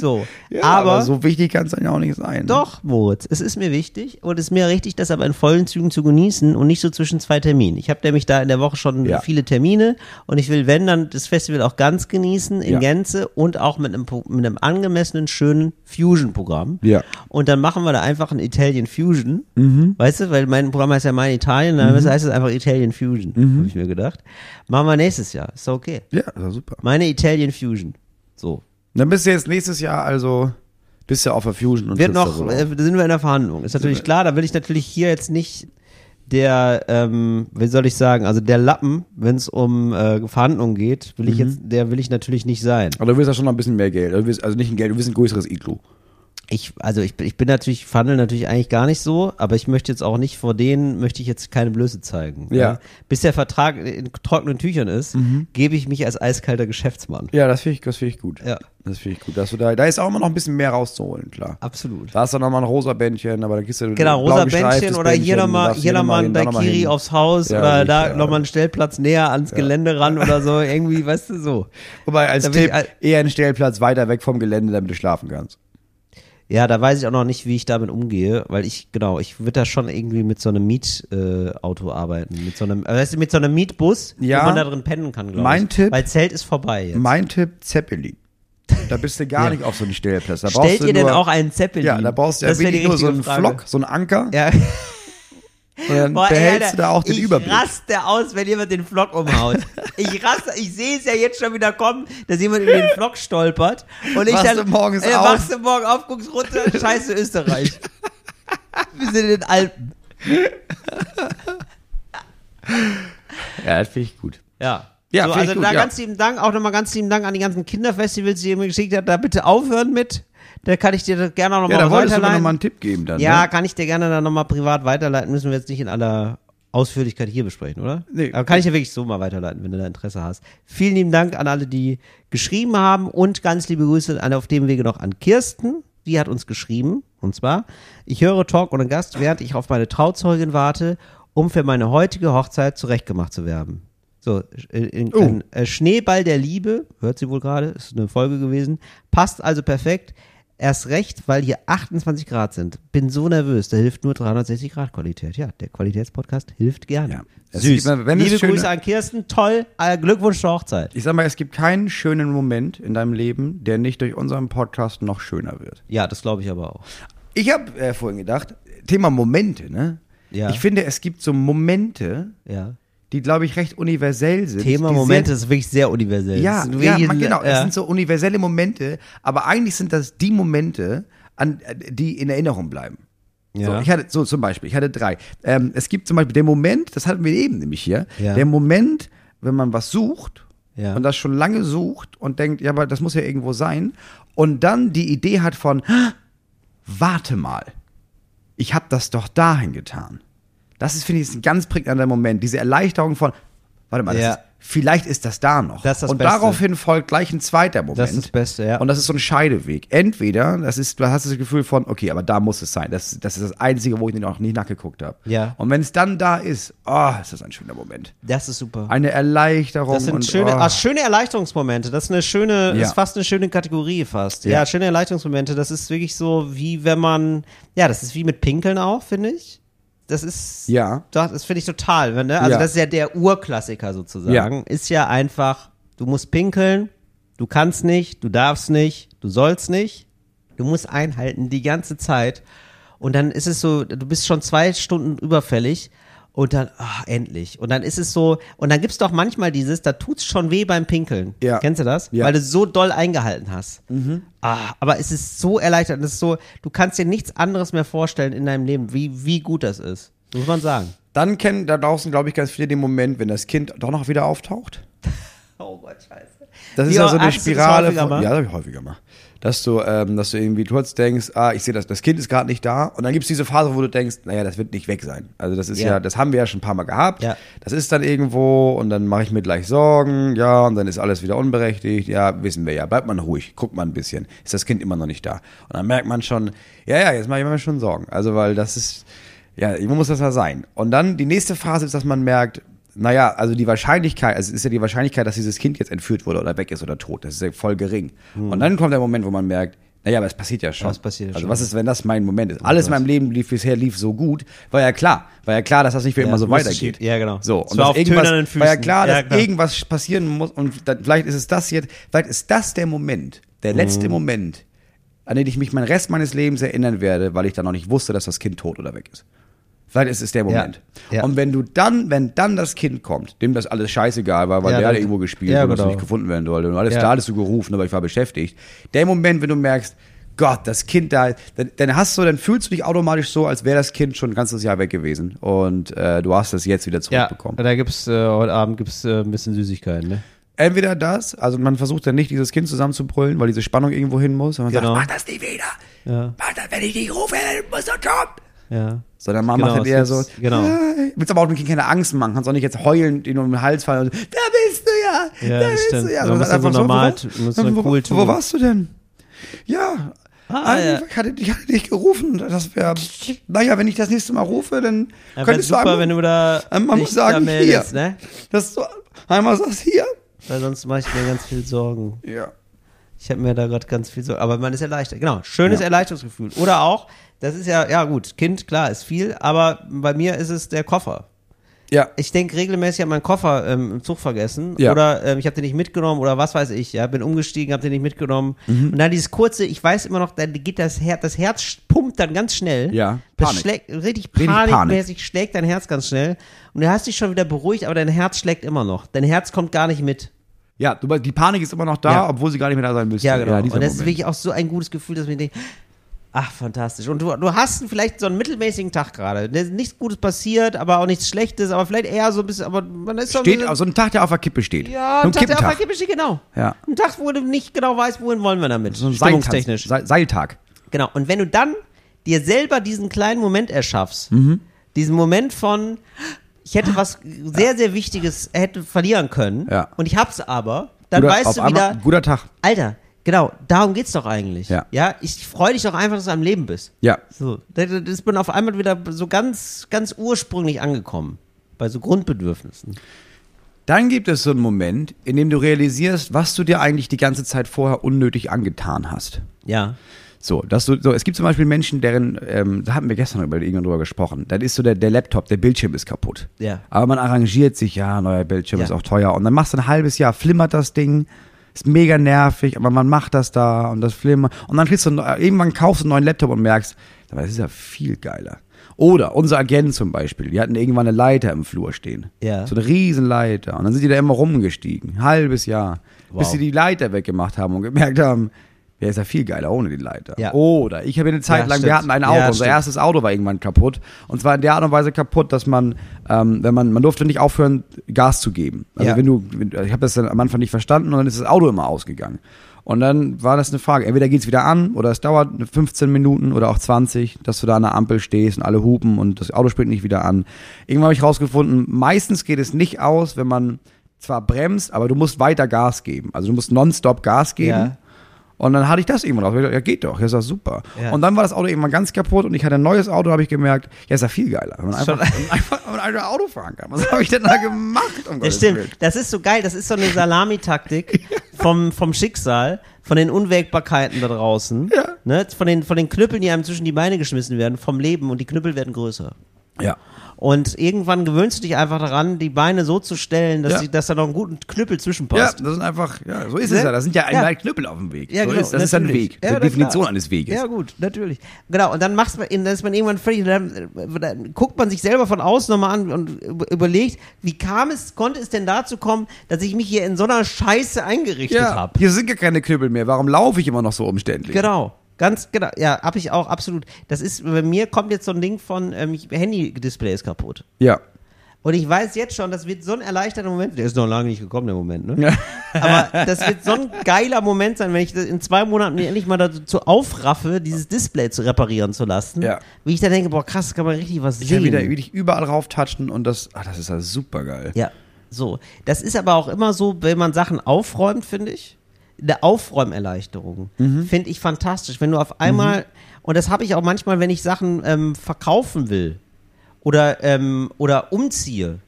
So. ja, aber, so wichtig kann es dann ja auch nicht sein. Doch, Moritz, es ist mir wichtig und es ist mir richtig, das aber in vollen Zügen zu genießen und nicht so zwischen zwei Terminen. Ich habe nämlich da in der Woche schon Ja. viele Termine und ich will, wenn, dann das Festival auch ganz genießen, in Ja. Gänze und auch mit einem, mit einem angemessenen, schönen Fusion-Programm. Ja. Und dann machen wir da einfach ein Italian Fusion. Mhm. Weißt du, weil mein Programm heißt ja Mein Italien, dann heißt es einfach Italian Fusion, Mhm. habe ich mir gedacht. Machen wir nächstes Jahr, ist okay. Ja, war super. Meine Italian Fusion. So. Dann bist du jetzt nächstes Jahr also, bist du auf der Fusion und Wird noch, äh, sind wir in der Verhandlung. Ist natürlich klar, da will ich natürlich hier jetzt nicht der, ähm, wie soll ich sagen, also der Lappen, wenn es um äh, Verhandlungen geht, will ich Mhm. jetzt, der will ich natürlich nicht sein. Aber du willst ja schon noch ein bisschen mehr Geld. Du willst, also nicht ein Geld, du willst ein größeres Iglu. Ich, also ich, bin- ich bin natürlich, verhandle natürlich eigentlich gar nicht so, aber ich möchte jetzt auch nicht vor denen, möchte ich jetzt keine Blöße zeigen. Ja. Mhm. Bis der Vertrag in trockenen Tüchern ist, gebe ich mich als eiskalter Geschäftsmann. Ja, das finde ich, das finde ich gut. Ja. Das finde ich gut. Dass du da, da ist auch immer noch ein bisschen mehr rauszuholen, klar. Absolut. Da hast du noch mal ein rosa Bändchen, aber da gehst du Genau, rosa Bändchen oder hier nochmal, hier nochmal ein Daikiri aufs Haus Ja, oder da sicher. nochmal einen Stellplatz näher ans Gelände ran oder so, irgendwie, weißt du, so. Wobei, als Da Tipp, ich eher einen Stellplatz weiter weg vom Gelände, damit du schlafen kannst. Ja, da weiß ich auch noch nicht, wie ich damit umgehe, weil ich, genau, ich würde da schon irgendwie mit so einem Mietauto äh, arbeiten, mit so einem, äh, weißt du, mit so einem Mietbus, Ja. wo man da drin pennen kann, glaube Mein ich. Tipp- Weil Zelt ist vorbei jetzt. Mein Tipp, Zeppelin. Da bist du gar Ja. nicht auf so einen Stellplatz. Da Stellt du ihr denn nur, auch einen Zeppelin? Ja, da brauchst du ja wirklich nur so einen Frage. Flock, so einen Anker. Ja. Und dann Boah, behältst Alter, du da auch den ich Überblick. raste aus, wenn jemand den Flock umhaut. ich raste, ich sehe es ja jetzt schon wieder kommen, dass jemand über den Flock stolpert. Und ich Wachst dann, morgens ey, auf? wachst du morgen auf, guckst runter, scheiße Österreich. Wir sind in den Alpen. Ja, das finde ich gut. Ja. Ja, so, ich also gut, da ja. ganz lieben Dank, auch nochmal ganz lieben Dank an die ganzen Kinderfestivals, die ihr mir geschickt habt. Da bitte aufhören mit. Da kann ich dir das gerne auch Ja, da nochmal wolltest weiterleiten. noch mal einen Tipp geben dann. Ja, ne? kann ich dir gerne dann nochmal privat weiterleiten. Müssen wir jetzt nicht in aller Ausführlichkeit hier besprechen, oder? Nee. Aber kann ich dir wirklich so mal weiterleiten, wenn du da Interesse hast. Vielen lieben Dank an alle, die geschrieben haben und ganz liebe Grüße an, auf dem Wege noch an Kirsten. Die hat uns geschrieben. Und zwar, ich höre Talk ohne Gast, während ich auf meine Trauzeugin warte, um für meine heutige Hochzeit zurechtgemacht zu werden. So, äh, in, Oh. ein äh, Schneeball der Liebe, hört sie wohl gerade, ist eine Folge gewesen, passt also perfekt. Erst recht, weil hier 28 Grad sind. Bin so nervös, da hilft nur 360 Grad Qualität. Ja, der Qualitätspodcast hilft gerne. Ja. Es Süß. gibt wenn Liebe Grüße an Kirsten, toll, äh, Glückwunsch zur Hochzeit. Ich sag mal, es gibt keinen schönen Moment in deinem Leben, der nicht durch unseren Podcast noch schöner wird. Ja, das glaube ich aber auch. Ich habe äh, vorhin gedacht, Thema Momente, ne? Ja. Ich finde, es gibt so Momente, Ja. Die, glaube ich, recht universell sind. Thema Momente Sehr, ist wirklich sehr universell. ja, ja man, genau. Es ja. sind so universelle Momente, aber eigentlich sind das die Momente, an, die in Erinnerung bleiben. So, Ja. ich hatte, so zum Beispiel, ich hatte drei. Ähm, es gibt zum Beispiel den Moment, das hatten wir eben nämlich hier, Ja. der Moment, wenn man was sucht Ja. und das schon lange sucht und denkt, ja, aber das muss ja irgendwo sein und dann die Idee hat von, "Ah, warte mal, ich habe das doch dahin getan. Das ist, finde ich, ein ganz prägnanter Moment, diese Erleichterung von, warte mal, Ja. ist vielleicht ist das da noch. Das das und Beste. daraufhin folgt gleich ein zweiter Moment. Das ist das Beste, ja. Und das ist so ein Scheideweg. Entweder, das ist, du hast das Gefühl von, okay, aber da muss es sein. Das, das ist das Einzige, wo ich noch nicht nachgeguckt habe. Ja. Und wenn es dann da ist, oh, ist das ein schöner Moment. Das ist super. Eine Erleichterung. Das sind und, schöne, oh. ah, schöne Erleichterungsmomente. Das ist eine schöne, Ja. ist fast eine schöne Kategorie fast. Ja. Ja. schöne Erleichterungsmomente. Das ist wirklich so, wie wenn man, ja, das ist wie mit Pinkeln auch, finde ich. Das ist, Ja. doch, das finde ich total. Ne? Also Ja. das ist ja der Urklassiker sozusagen. Ist ja einfach, du musst pinkeln, du kannst nicht, du darfst nicht, du sollst nicht. Du musst einhalten die ganze Zeit. Und dann ist es so, du bist schon zwei Stunden überfällig und dann, ach, endlich. Und dann ist es so, und dann gibt's doch manchmal dieses, da tut's schon weh beim Pinkeln. Ja. Kennst du das? Ja. Weil du so doll eingehalten hast. Ah, aber es ist so erleichtert. und Es ist so, du kannst dir nichts anderes mehr vorstellen in deinem Leben, wie, wie gut das ist. Muss man sagen. Dann kennen da draußen, glaube ich, ganz viele den Moment, wenn das Kind doch noch wieder auftaucht. Oh Gott, scheiße. Das Wie, ist ja so eine Spirale von, ja, das habe ich häufiger mal. Dass du, ähm, dass du irgendwie kurz denkst, ah, ich sehe das, das Kind ist gerade nicht da. Und dann gibt's diese Phase, wo du denkst, naja, das wird nicht weg sein. Also das ist Ja. ja, das haben wir ja schon ein paar Mal gehabt. Ja. Das ist dann irgendwo und dann mache ich mir gleich Sorgen, ja, und dann ist alles wieder unberechtigt. Ja, wissen wir ja. Bleibt man ruhig, guckt man ein bisschen. Ist das Kind immer noch nicht da? Und dann merkt man schon, ja, ja, jetzt mache ich mir schon Sorgen. Also, weil das ist, ja, irgendwo muss das ja sein. Und dann die nächste Phase ist, dass man merkt, naja, also die Wahrscheinlichkeit, also es ist ja die Wahrscheinlichkeit, dass dieses Kind jetzt entführt wurde oder weg ist oder tot, das ist ja voll gering. Und dann kommt der Moment, wo man merkt, naja, aber es passiert ja schon. Was passiert ja also schon. was ist, wenn das mein Moment ist? Alles in meinem Leben lief bisher lief so gut, war ja klar, war ja klar, dass das nicht für immer so weitergeht. ja, genau. So und auf irgendwas, war ja klar, dass Ja, klar. irgendwas passieren muss und dann, vielleicht ist es das jetzt, vielleicht ist das der Moment, der letzte Mhm. Moment, an den ich mich meinen Rest meines Lebens erinnern werde, weil ich dann noch nicht wusste, dass das Kind tot oder weg ist. Ist es der Moment. Ja. Und wenn du dann, wenn dann das Kind kommt, dem das alles scheißegal war, weil Ja, der hat irgendwo gespielt ja, und das genau. nicht gefunden werden wollte und alles Ja. da hattest du gerufen, aber ich war beschäftigt. Der Moment, wenn du merkst, Gott, das Kind da, dann, dann hast du, dann fühlst du dich automatisch so, als wäre das Kind schon ein ganzes Jahr weg gewesen und äh, du hast es jetzt wieder Ja, zurückbekommen. da gibt's äh, heute Abend gibt's äh, ein bisschen Süßigkeiten, ne? Entweder das, also man versucht dann nicht dieses Kind zusammenzubrüllen, weil diese Spannung irgendwo hin muss, und man Genau. sagt, mach das nicht wieder. Ja. Mach das, wenn ich dich rufe, dann muss er kommen. Ja. Sondern man Genau, macht es eher so, genau. "Hey." willst aber auch dem Kind keine Angst machen, kannst auch nicht jetzt heulen, den um den Hals fallen und so, da bist du ja, Ja, da bist stimmt. du ja. Man So, muss einfach dann so normal wo, muss dann wo, cool wo, wo tun. warst du denn? Ja, Ah, ja. ich, hatte, ich hatte dich gerufen, das wäre, naja, wenn ich das nächste Mal rufe, dann Ja, könntest du super, einmal, wenn du da einmal dich sagen, da meldest, hier. ne? dass du einmal sagst, hier. Weil sonst mache ich mir ganz viel Sorgen. Ja. Ich habe mir da gerade ganz viel Sorgen. Aber man ist erleichtert. Genau, schönes Ja. Erleichterungsgefühl. Oder auch, das ist ja, ja gut, Kind, klar, ist viel, aber bei mir ist es der Koffer. Ja. Ich denke regelmäßig, ich habe meinen Koffer ähm, im Zug vergessen Ja. oder ähm, ich habe den nicht mitgenommen oder was weiß ich. Ja, bin umgestiegen, habe den nicht mitgenommen. Mhm. Und dann dieses kurze, ich weiß immer noch, dann geht das Herz, das Herz pumpt dann ganz schnell. Ja, Das Panik. schlägt richtig panikmäßig schlägt dein Herz ganz schnell und du hast dich schon wieder beruhigt, aber dein Herz schlägt immer noch. Dein Herz kommt gar nicht mit. Ja, die Panik ist immer noch da, Ja. obwohl sie gar nicht mehr da sein müsste. Ja, genau. dieser und das ist Moment. wirklich auch so ein gutes Gefühl, dass man denkt, ach, fantastisch. Und du, du hast vielleicht so einen mittelmäßigen Tag gerade. Ne, Nichts Gutes passiert, aber auch nichts Schlechtes, aber vielleicht eher so ein bisschen, aber man ist so ein steht, bisschen, also ein Tag, der auf der Kippe steht. ja, so ein ein Tag, der auf der. Kippe steht, genau. Ja. Ein Tag, wo du nicht genau weißt, wohin wollen wir damit. So ein Stimmungstechnisch. Se Seiltag. Genau. Und wenn du dann dir selber diesen kleinen Moment erschaffst, Mhm. diesen Moment von, ich hätte was sehr, sehr Wichtiges hätte verlieren können Ja. und ich hab's aber, dann Guter, weißt du einmal, wieder, Guter Tag. Alter, genau, darum geht's doch eigentlich. Ja. Ja, ich freue dich doch einfach, dass du am Leben bist. Ja. So, da da ist man auf einmal wieder so ganz, ganz ursprünglich angekommen. Bei so Grundbedürfnissen. Dann gibt es so einen Moment, in dem du realisierst, was du dir eigentlich die ganze Zeit vorher unnötig angetan hast. Ja. So, dass du, so, es gibt zum Beispiel Menschen, deren, ähm, da hatten wir gestern über irgendwann drüber gesprochen, dann ist so der, der Laptop, der Bildschirm ist kaputt. Ja. Aber man arrangiert sich, ja, neuer Bildschirm Ja. ist auch teuer. Und dann machst du ein halbes Jahr, flimmert das Ding, ist mega nervig, aber man macht das da und das flimmert. Und dann kriegst du, einen- irgendwann kaufst du einen neuen Laptop und merkst, aber das ist ja viel geiler. Oder unser Agent zum Beispiel, die hatten irgendwann eine Leiter im Flur stehen. Ja. So eine Riesenleiter. Und dann sind die da immer rumgestiegen. Ein halbes Jahr. Bis Wow. sie die Leiter weggemacht haben und gemerkt haben, der ist ja viel geiler ohne die Leiter. Ja. Oder ich habe eine Zeit Ja, lang, stimmt. wir hatten ein Auto, Ja, unser stimmt. erstes Auto war irgendwann kaputt. Und zwar in der Art und Weise kaputt, dass man, ähm, wenn man, man durfte nicht aufhören, Gas zu geben. Also wenn du, ich habe das dann am Anfang nicht verstanden und dann ist das Auto immer ausgegangen. Und dann war das eine Frage, entweder geht's wieder an oder es dauert 15 Minuten oder auch 20, dass du da an der Ampel stehst und alle hupen und das Auto springt nicht wieder an. Irgendwann habe ich rausgefunden, meistens geht es nicht aus, wenn man zwar bremst, aber du musst weiter Gas geben. Also du musst nonstop Gas geben. Ja. Und dann hatte ich das irgendwann drauf. Ich dachte, Ja, geht doch, ja, ist doch super. Ja. Und dann war das Auto irgendwann ganz kaputt und ich hatte ein neues Auto, habe ich gemerkt, ja, ist ja viel geiler. Wenn man einfach, einfach, man einfach Auto fahren kann. Was habe ich denn da gemacht? Um Das Gottes stimmt. Willen? Das ist so geil. Das ist so eine Salamitaktik vom, vom Schicksal, von den Unwägbarkeiten da draußen. Ja. Ne? Von, den, von den Knüppeln, die einem zwischen die Beine geschmissen werden, vom Leben und die Knüppel werden größer. Ja. Und irgendwann gewöhnst du dich einfach daran, die Beine so zu stellen, dass, Ja. die, dass da noch einen guten Knüppel Ja, zwischenpasst. das sind einfach, ja, so ist Ne? es ja. Das sind ja Ja. einmal Knüppel auf dem Weg. Ja, so genau. ist, das ist ein natürlich. Weg. Ja, die Definition klar. eines Weges. Ja, gut, natürlich. Genau, und dann macht man, dann ist man irgendwann völlig, dann, dann guckt man sich selber von außen nochmal an und über- überlegt, wie kam es, konnte es denn dazu kommen, dass ich mich hier in so einer Scheiße eingerichtet Ja, habe? hier sind gar keine Knüppel mehr. Warum laufe ich immer noch so umständlich? Genau. Ganz genau, ja, hab ich auch absolut. Das ist, bei mir kommt jetzt so ein Ding von ähm, Handy-Display ist kaputt. Ja. Und ich weiß jetzt schon, das wird so ein erleichterter Moment. Der ist noch lange nicht gekommen, der Moment, ne? Ja. Aber das wird so ein geiler Moment sein, wenn ich das in zwei Monaten mir endlich mal dazu aufraffe, dieses Display zu reparieren zu lassen. Ja. Wie ich dann denke, boah, krass, kann man richtig was Ich kann sehen. wieder, wieder überall rauftatschen und das, ach, das ist ja super geil. Ja, so. Das ist aber auch immer so, wenn man Sachen aufräumt, finde ich. Eine Aufräumerleichterung Mhm. finde ich fantastisch. Wenn du auf einmal, und das habe ich auch manchmal, wenn ich Sachen ähm, verkaufen will oder, ähm, oder umziehe.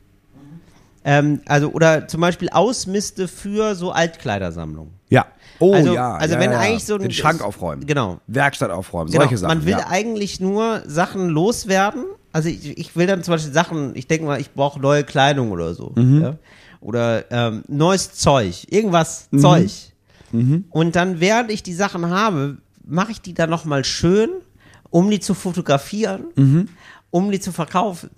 Ähm, also, oder zum Beispiel ausmiste für so Altkleidersammlungen. Ja. Oh Also- ja. also ja, wenn ja. eigentlich so ein- Den Schrank aufräumen. Genau. Werkstatt aufräumen. Genau, Solche Sachen. man will ja. eigentlich nur Sachen loswerden. Also ich, ich will dann zum Beispiel Sachen, ich denke mal, ich brauche neue Kleidung oder so. Mhm. Oder ähm, neues Zeug, irgendwas Mhm. Zeug. Und dann, während ich die Sachen habe, mache ich die dann nochmal schön, um die zu fotografieren, Mhm. um die zu verkaufen.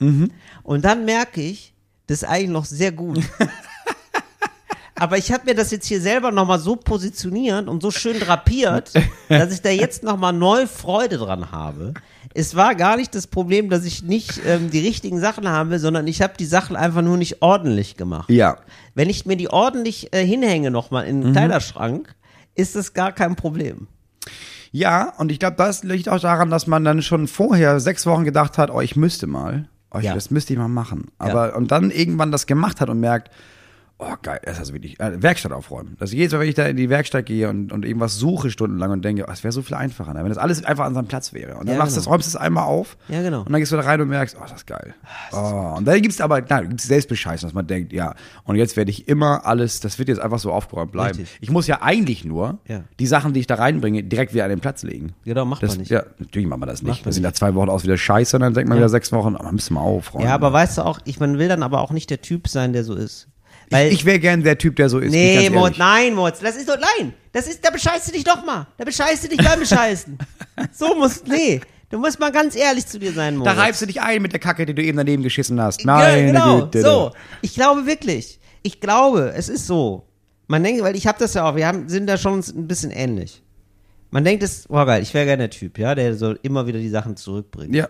Und dann merke ich, das ist eigentlich noch sehr gut. Aber ich habe mir das jetzt hier selber nochmal so positioniert und so schön drapiert, dass ich da jetzt nochmal neu Freude dran habe. Es war gar nicht das Problem, dass ich nicht ähm, die richtigen Sachen habe, sondern ich habe die Sachen einfach nur nicht ordentlich gemacht. Ja. Wenn ich mir die ordentlich äh, hinhänge nochmal in den Kleiderschrank, ist das gar kein Problem. Ja, und ich glaube, das liegt auch daran, dass man dann schon vorher sechs Wochen gedacht hat, oh, ich müsste mal. Oh, ich, Ja. Das müsste ich mal machen. Aber und dann irgendwann das gemacht hat und merkt, oh geil, das ist also wirklich äh, Werkstatt aufräumen. Das jedes Mal, wenn ich da in die Werkstatt gehe und, und irgendwas suche stundenlang und denke, oh, es wäre so viel einfacher, ne? wenn das alles einfach an seinem Platz wäre. Und dann Ja, machst du genau. das, räumst es einmal auf Ja, genau. und dann gehst du da rein und merkst, oh, das ist geil. Oh, und dann gibt's aber, nein, gibt's Selbstbescheißen, dass man denkt, ja, und jetzt werde ich immer alles, das wird jetzt einfach so aufgeräumt bleiben. Richtig. Ich muss ja eigentlich nur Ja. die Sachen, die ich da reinbringe, direkt wieder an den Platz legen. Genau, macht Das, man nicht. Ja, natürlich macht man das nicht. man Wir sind nicht. da zwei Wochen aus wieder scheiße und dann denkt man Ja. wieder sechs Wochen, oh, man müsste mal aufräumen. Ja, aber weißt du auch, ich man will dann aber auch nicht der Typ sein, der so ist. Weil, ich, ich wäre gern der Typ, der so ist. Nee, Mord, nein, Mord, das ist doch, nein, das ist, da bescheißt du dich doch mal. Da bescheißt du dich beim Bescheißen. so musst, nee, du musst mal ganz ehrlich zu dir sein, Mord. Da reibst du dich ein mit der Kacke, die du eben daneben geschissen hast. Meine ja, genau, Güte. so. Ich glaube wirklich, ich glaube, es ist so. Man denkt, weil ich habe das ja auch, wir haben, sind da schon ein bisschen ähnlich. Man denkt es, oh geil, ich wäre gerne der Typ, ja, der so immer wieder die Sachen zurückbringt. Ja,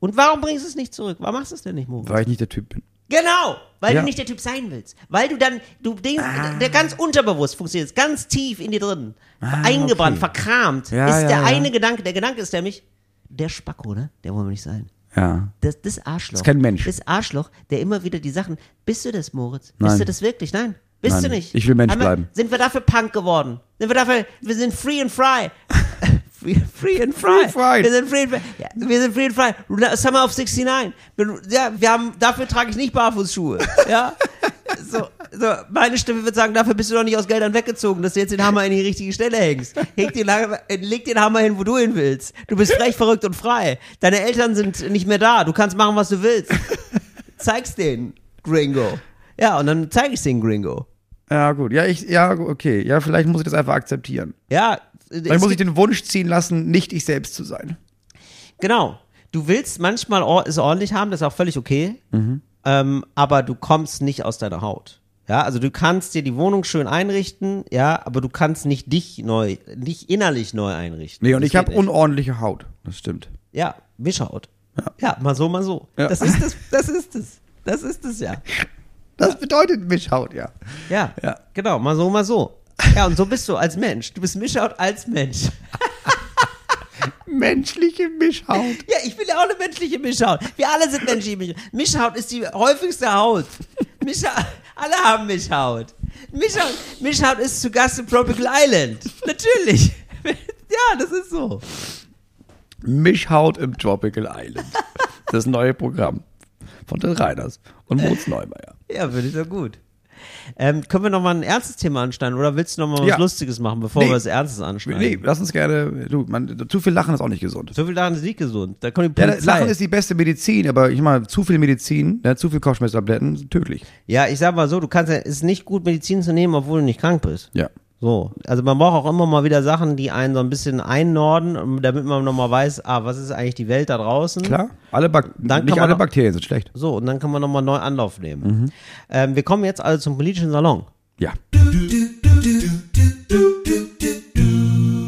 Und warum bringst du es nicht zurück? Warum machst du es denn nicht, Moritz? weil ich nicht der Typ bin. Genau, weil Ja. du nicht der Typ sein willst. Weil du dann, du denkst, der ganz unterbewusst funktioniert, ganz tief in dir drin, eingebrannt, okay. verkramt, Ja, ist ja, der eine Gedanke. Der Gedanke ist nämlich, der Spacko, ne? Der wollen wir nicht sein. Ja. Das, das Arschloch. ist kein Mensch. Das Arschloch, der immer wieder die Sachen. Bist du das, Moritz? Nein. Bist du das wirklich? Nein. Bist Nein. du nicht? Ich will Mensch wir, bleiben. Sind wir dafür Punk geworden? Sind wir dafür, wir sind free and fry. Free, and fry. Free fried. Wir sind free and fry. Ja, wir sind free and fry. Summer of 69. Wir- Ja, wir haben, dafür trage ich nicht Barfußschuhe. Ja. So, so, meine Stimme wird sagen, dafür bist du doch nicht aus Geldern weggezogen, dass du jetzt den Hammer in die richtige Stelle hängst. Leg den, Hammer- äh, leg den Hammer hin, wo du hin willst. Du bist frech, verrückt und frei. Deine Eltern sind nicht mehr da. Du kannst machen, was du willst. Zeig's denen, Gringo. Ja, und dann zeige ich den Gringo. Ja, gut. Ja, ich, ja, okay. Ja, vielleicht muss ich das einfach akzeptieren. Ja, Vielleicht es muss ich den Wunsch ziehen lassen, nicht ich selbst zu sein. Genau. Du willst manchmal or es ordentlich haben, das ist auch völlig okay. Mhm. Ähm, aber du kommst nicht aus deiner Haut. Ja, also du kannst dir die Wohnung schön einrichten, ja, aber du kannst nicht dich neu, nicht innerlich neu einrichten. Nee, und Das ich habe unordentliche Haut. Das stimmt. Ja, Mischhaut. Ja. mal so, mal so. Ja. Das ist es, das ist es. Das ist es ja. Das bedeutet Mischhaut, ja. Ja, Ja. genau, mal so, mal so. Ja, und so bist du als Mensch. Du bist Mischhaut als Mensch. Menschliche Mischhaut. Ja, ich bin ja auch eine menschliche Mischhaut. Wir alle sind menschliche Mischhaut. Mischhaut ist die häufigste Haut. Mischhaut, Alle haben Mischhaut. Mischhaut, Mischhaut ist zu Gast im Tropical Island. Natürlich. ja, das ist so. Mischhaut im Tropical Island. Das neue Programm von den Reiners und Moritz Neumeier. Ja, finde ich so gut. Ähm, können wir nochmal ein ernstes Thema anschneiden oder willst du nochmal was Ja. Lustiges machen, bevor Nee. wir das Ernstes anschneiden? Nee, lass uns gerne, du, man, zu viel Lachen ist auch nicht gesund. So viel Lachen ist nicht gesund. Da kommt die Ja. Lachen ist die beste Medizin, aber ich meine, zu viel Medizin, ne, zu viel Kopfschmerztabletten, tödlich. ja, ich sag mal so, du kannst ja, es ist nicht gut, Medizin zu nehmen, obwohl du nicht krank bist. Ja. So, also man braucht auch immer mal wieder Sachen, die einen so ein bisschen einnorden, damit man nochmal weiß, ah, was ist eigentlich die Welt da draußen? Klar, alle Bak Dann nicht alle Bakterien sind schlecht. So, und dann kann man nochmal neu Anlauf nehmen. Mhm. Ähm, wir kommen jetzt also zum politischen Salon. Ja.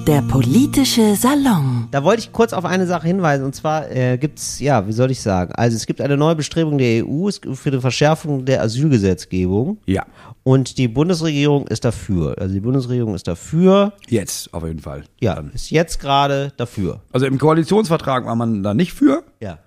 Der politische Salon. Da wollte ich kurz auf eine Sache hinweisen, und zwar äh, gibt's, ja, wie soll ich sagen, also es gibt eine neue Bestrebung der EU es- für die Verschärfung der Asylgesetzgebung Ja. Und die Bundesregierung ist dafür. Also die Bundesregierung ist dafür, Jetzt, auf jeden Fall. ja, Dann. ist jetzt gerade dafür. Also im Koalitionsvertrag war man da nicht für, Ja.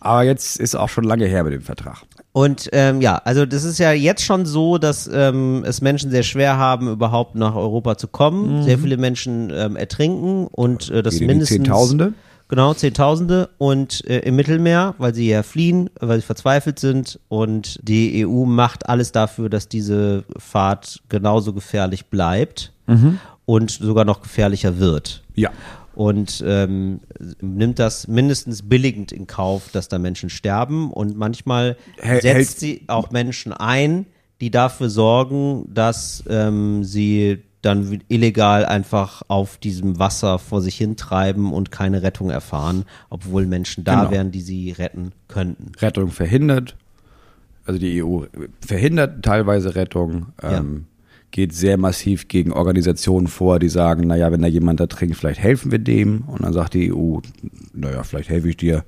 aber jetzt ist auch schon lange her mit dem Vertrag. Und ähm, ja, also das ist ja jetzt schon so, dass ähm, es Menschen sehr schwer haben, überhaupt nach Europa zu kommen. Sehr viele Menschen ähm, ertrinken und äh, das mindestens Zehntausende? Genau, Zehntausende und äh, im Mittelmeer, weil sie ja fliehen, weil sie verzweifelt sind und die EU macht alles dafür, dass diese Fahrt genauso gefährlich bleibt und sogar noch gefährlicher wird. Ja. Und ähm, nimmt das mindestens billigend in Kauf, dass da Menschen sterben und manchmal Hält- setzt sie auch Menschen ein, die dafür sorgen, dass ähm, sie dann illegal einfach auf diesem Wasser vor sich hintreiben und keine Rettung erfahren, obwohl Menschen da Genau. wären, die sie retten könnten. Rettung verhindert. Also die EU verhindert teilweise Rettung, Ja. ähm, geht sehr massiv gegen Organisationen vor, die sagen, naja, wenn da jemand ertrinkt, vielleicht helfen wir dem. Und dann sagt die EU, naja, vielleicht helfe ich dir,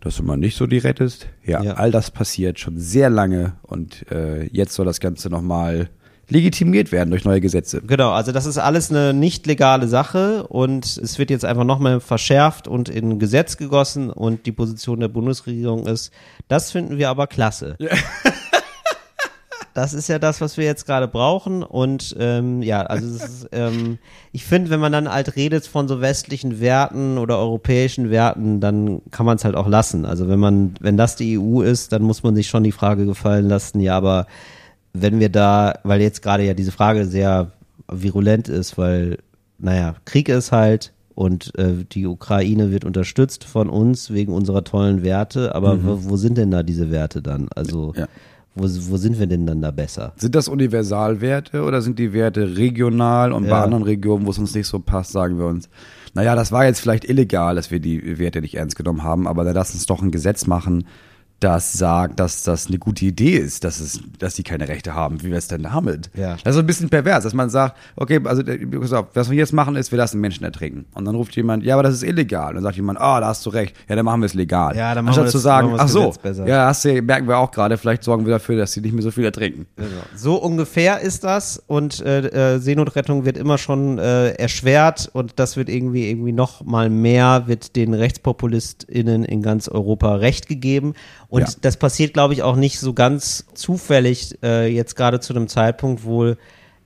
dass du mal nicht so die rettest. Ja, Mhm. Ja. all das passiert schon sehr lange und äh, jetzt soll das Ganze nochmal legitimiert werden durch neue Gesetze. Genau, also das ist alles eine nicht legale Sache und es wird jetzt einfach nochmal verschärft und in Gesetz gegossen und die Position der Bundesregierung ist, das finden wir aber klasse. Das ist ja das, was wir jetzt gerade brauchen und ähm, ja, also ist, ähm, ich finde, wenn man dann halt redet von so westlichen Werten oder europäischen Werten, dann kann man es halt auch lassen. Also wenn man, wenn das die EU ist, dann muss man sich schon die Frage gefallen lassen, ja, aber wenn wir da, weil jetzt gerade ja diese Frage sehr virulent ist, weil, naja, Krieg ist halt und äh, die Ukraine wird unterstützt von uns wegen unserer tollen Werte, aber wo, wo sind denn da diese Werte dann? Also, Ja. wo, wo sind wir denn dann da besser? Sind das Universalwerte oder sind die Werte regional und bei Ja. anderen Regionen, wo es uns nicht so passt, sagen wir uns, naja, das war jetzt vielleicht illegal, dass wir die Werte nicht ernst genommen haben, aber dann lass uns doch ein Gesetz machen, das sagt, dass das eine gute Idee ist, dass es, dass die keine Rechte haben. Wie wäre es denn damit? Ja. Das ist ein bisschen pervers, dass man sagt, okay, also äh, was wir jetzt machen ist, wir lassen Menschen ertrinken. Und dann ruft jemand, ja, aber das ist illegal. Und dann sagt jemand, ah, da hast du recht. Ja, dann machen wir es legal. Ja, dann machen Anstatt wir zu das- sagen, machen wir ach so, ja, hast du, merken wir auch gerade, vielleicht sorgen wir dafür, dass sie nicht mehr so viel ertrinken. So ungefähr ist das und äh, äh, Seenotrettung wird immer schon äh, erschwert und das wird irgendwie irgendwie noch mal mehr wird den RechtspopulistInnen in ganz Europa Recht gegeben und Ja. das passiert glaube ich auch nicht so ganz zufällig äh, jetzt gerade zu einem Zeitpunkt, wo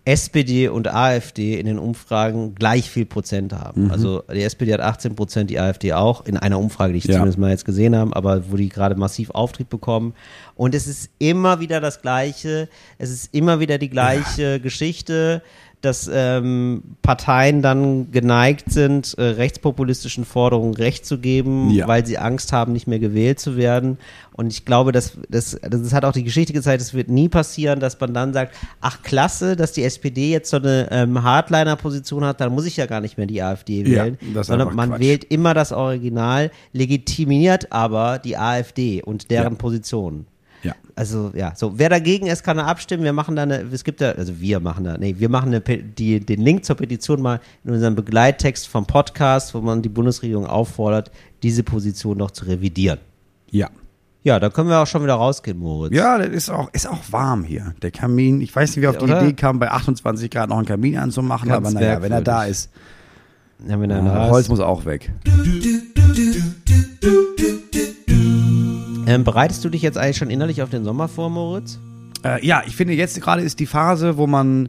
SPD und AfD in den Umfragen gleich viel Prozent Mhm. haben. Also die SPD hat 18 Prozent, die AfD auch, in einer Umfrage, die ich Ja. zumindest mal jetzt gesehen habe, aber wo die gerade massiv Auftrieb bekommen. Und es ist immer wieder das Gleiche, es ist immer wieder die gleiche Geschichte, dass ähm, Parteien dann geneigt sind, äh, rechtspopulistischen Forderungen Recht zu geben, Ja. weil sie Angst haben, nicht mehr gewählt zu werden. Und ich glaube, dass, das, das hat auch die Geschichte gezeigt, es wird nie passieren, dass man dann sagt, ach klasse, dass die SPD jetzt so eine ähm, Hardliner-Position hat, dann muss ich ja gar nicht mehr die AfD Ja, wählen. ist sondern man Quatsch. wählt immer das Original, legitimiert aber die AfD und deren Ja. Positionen. Ja. Also ja, so wer dagegen ist, kann da abstimmen. Wir machen da eine, es gibt da, also wir machen da, nee, wir machen eine, die, den Link zur Petition mal in unserem Begleittext vom Podcast, wo man die Bundesregierung auffordert, diese Position noch zu revidieren. Ja. Ja, da können wir auch schon wieder rausgehen, Moritz. Ja, das ist auch, ist auch warm hier. Der Kamin, ich weiß nicht, wie auf die Oder? Idee kam, bei 28 Grad noch einen Kamin anzumachen, Ganz aber naja, wenn er da ist, Ja, wenn er da Holz ist. muss auch weg. Ähm, bereitest du dich jetzt eigentlich schon innerlich auf den Sommer vor, Moritz? Äh, ja, ich finde jetzt gerade ist die Phase, wo man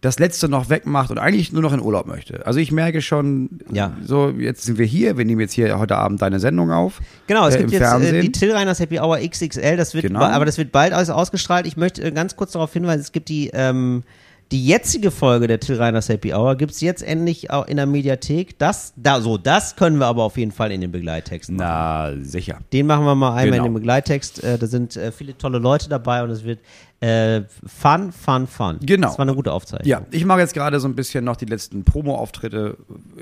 das Letzte noch wegmacht und eigentlich nur noch in Urlaub möchte. Also ich merke schon, Ja. so jetzt sind wir hier, wir nehmen jetzt hier heute Abend deine Sendung auf. Genau, es äh, gibt jetzt äh, Fernsehen. die Till Reiners Happy Hour XXL, das wird, Genau. aber das wird bald alles ausgestrahlt. Ich möchte äh, ganz kurz darauf hinweisen, es gibt die, ähm, die jetzige Folge der Till Reiners Happy Hour gibt es jetzt endlich auch in der Mediathek. Das, da, so, das können wir aber auf jeden Fall in den Begleittext machen. Na, sicher. Den machen wir mal einmal Genau. in den Begleittext. Äh, da sind äh, viele tolle Leute dabei und es wird äh, fun, fun, fun. Genau. Das war eine gute Aufzeichnung. Ja, ich mache jetzt gerade so ein bisschen noch die letzten Promo-Auftritte,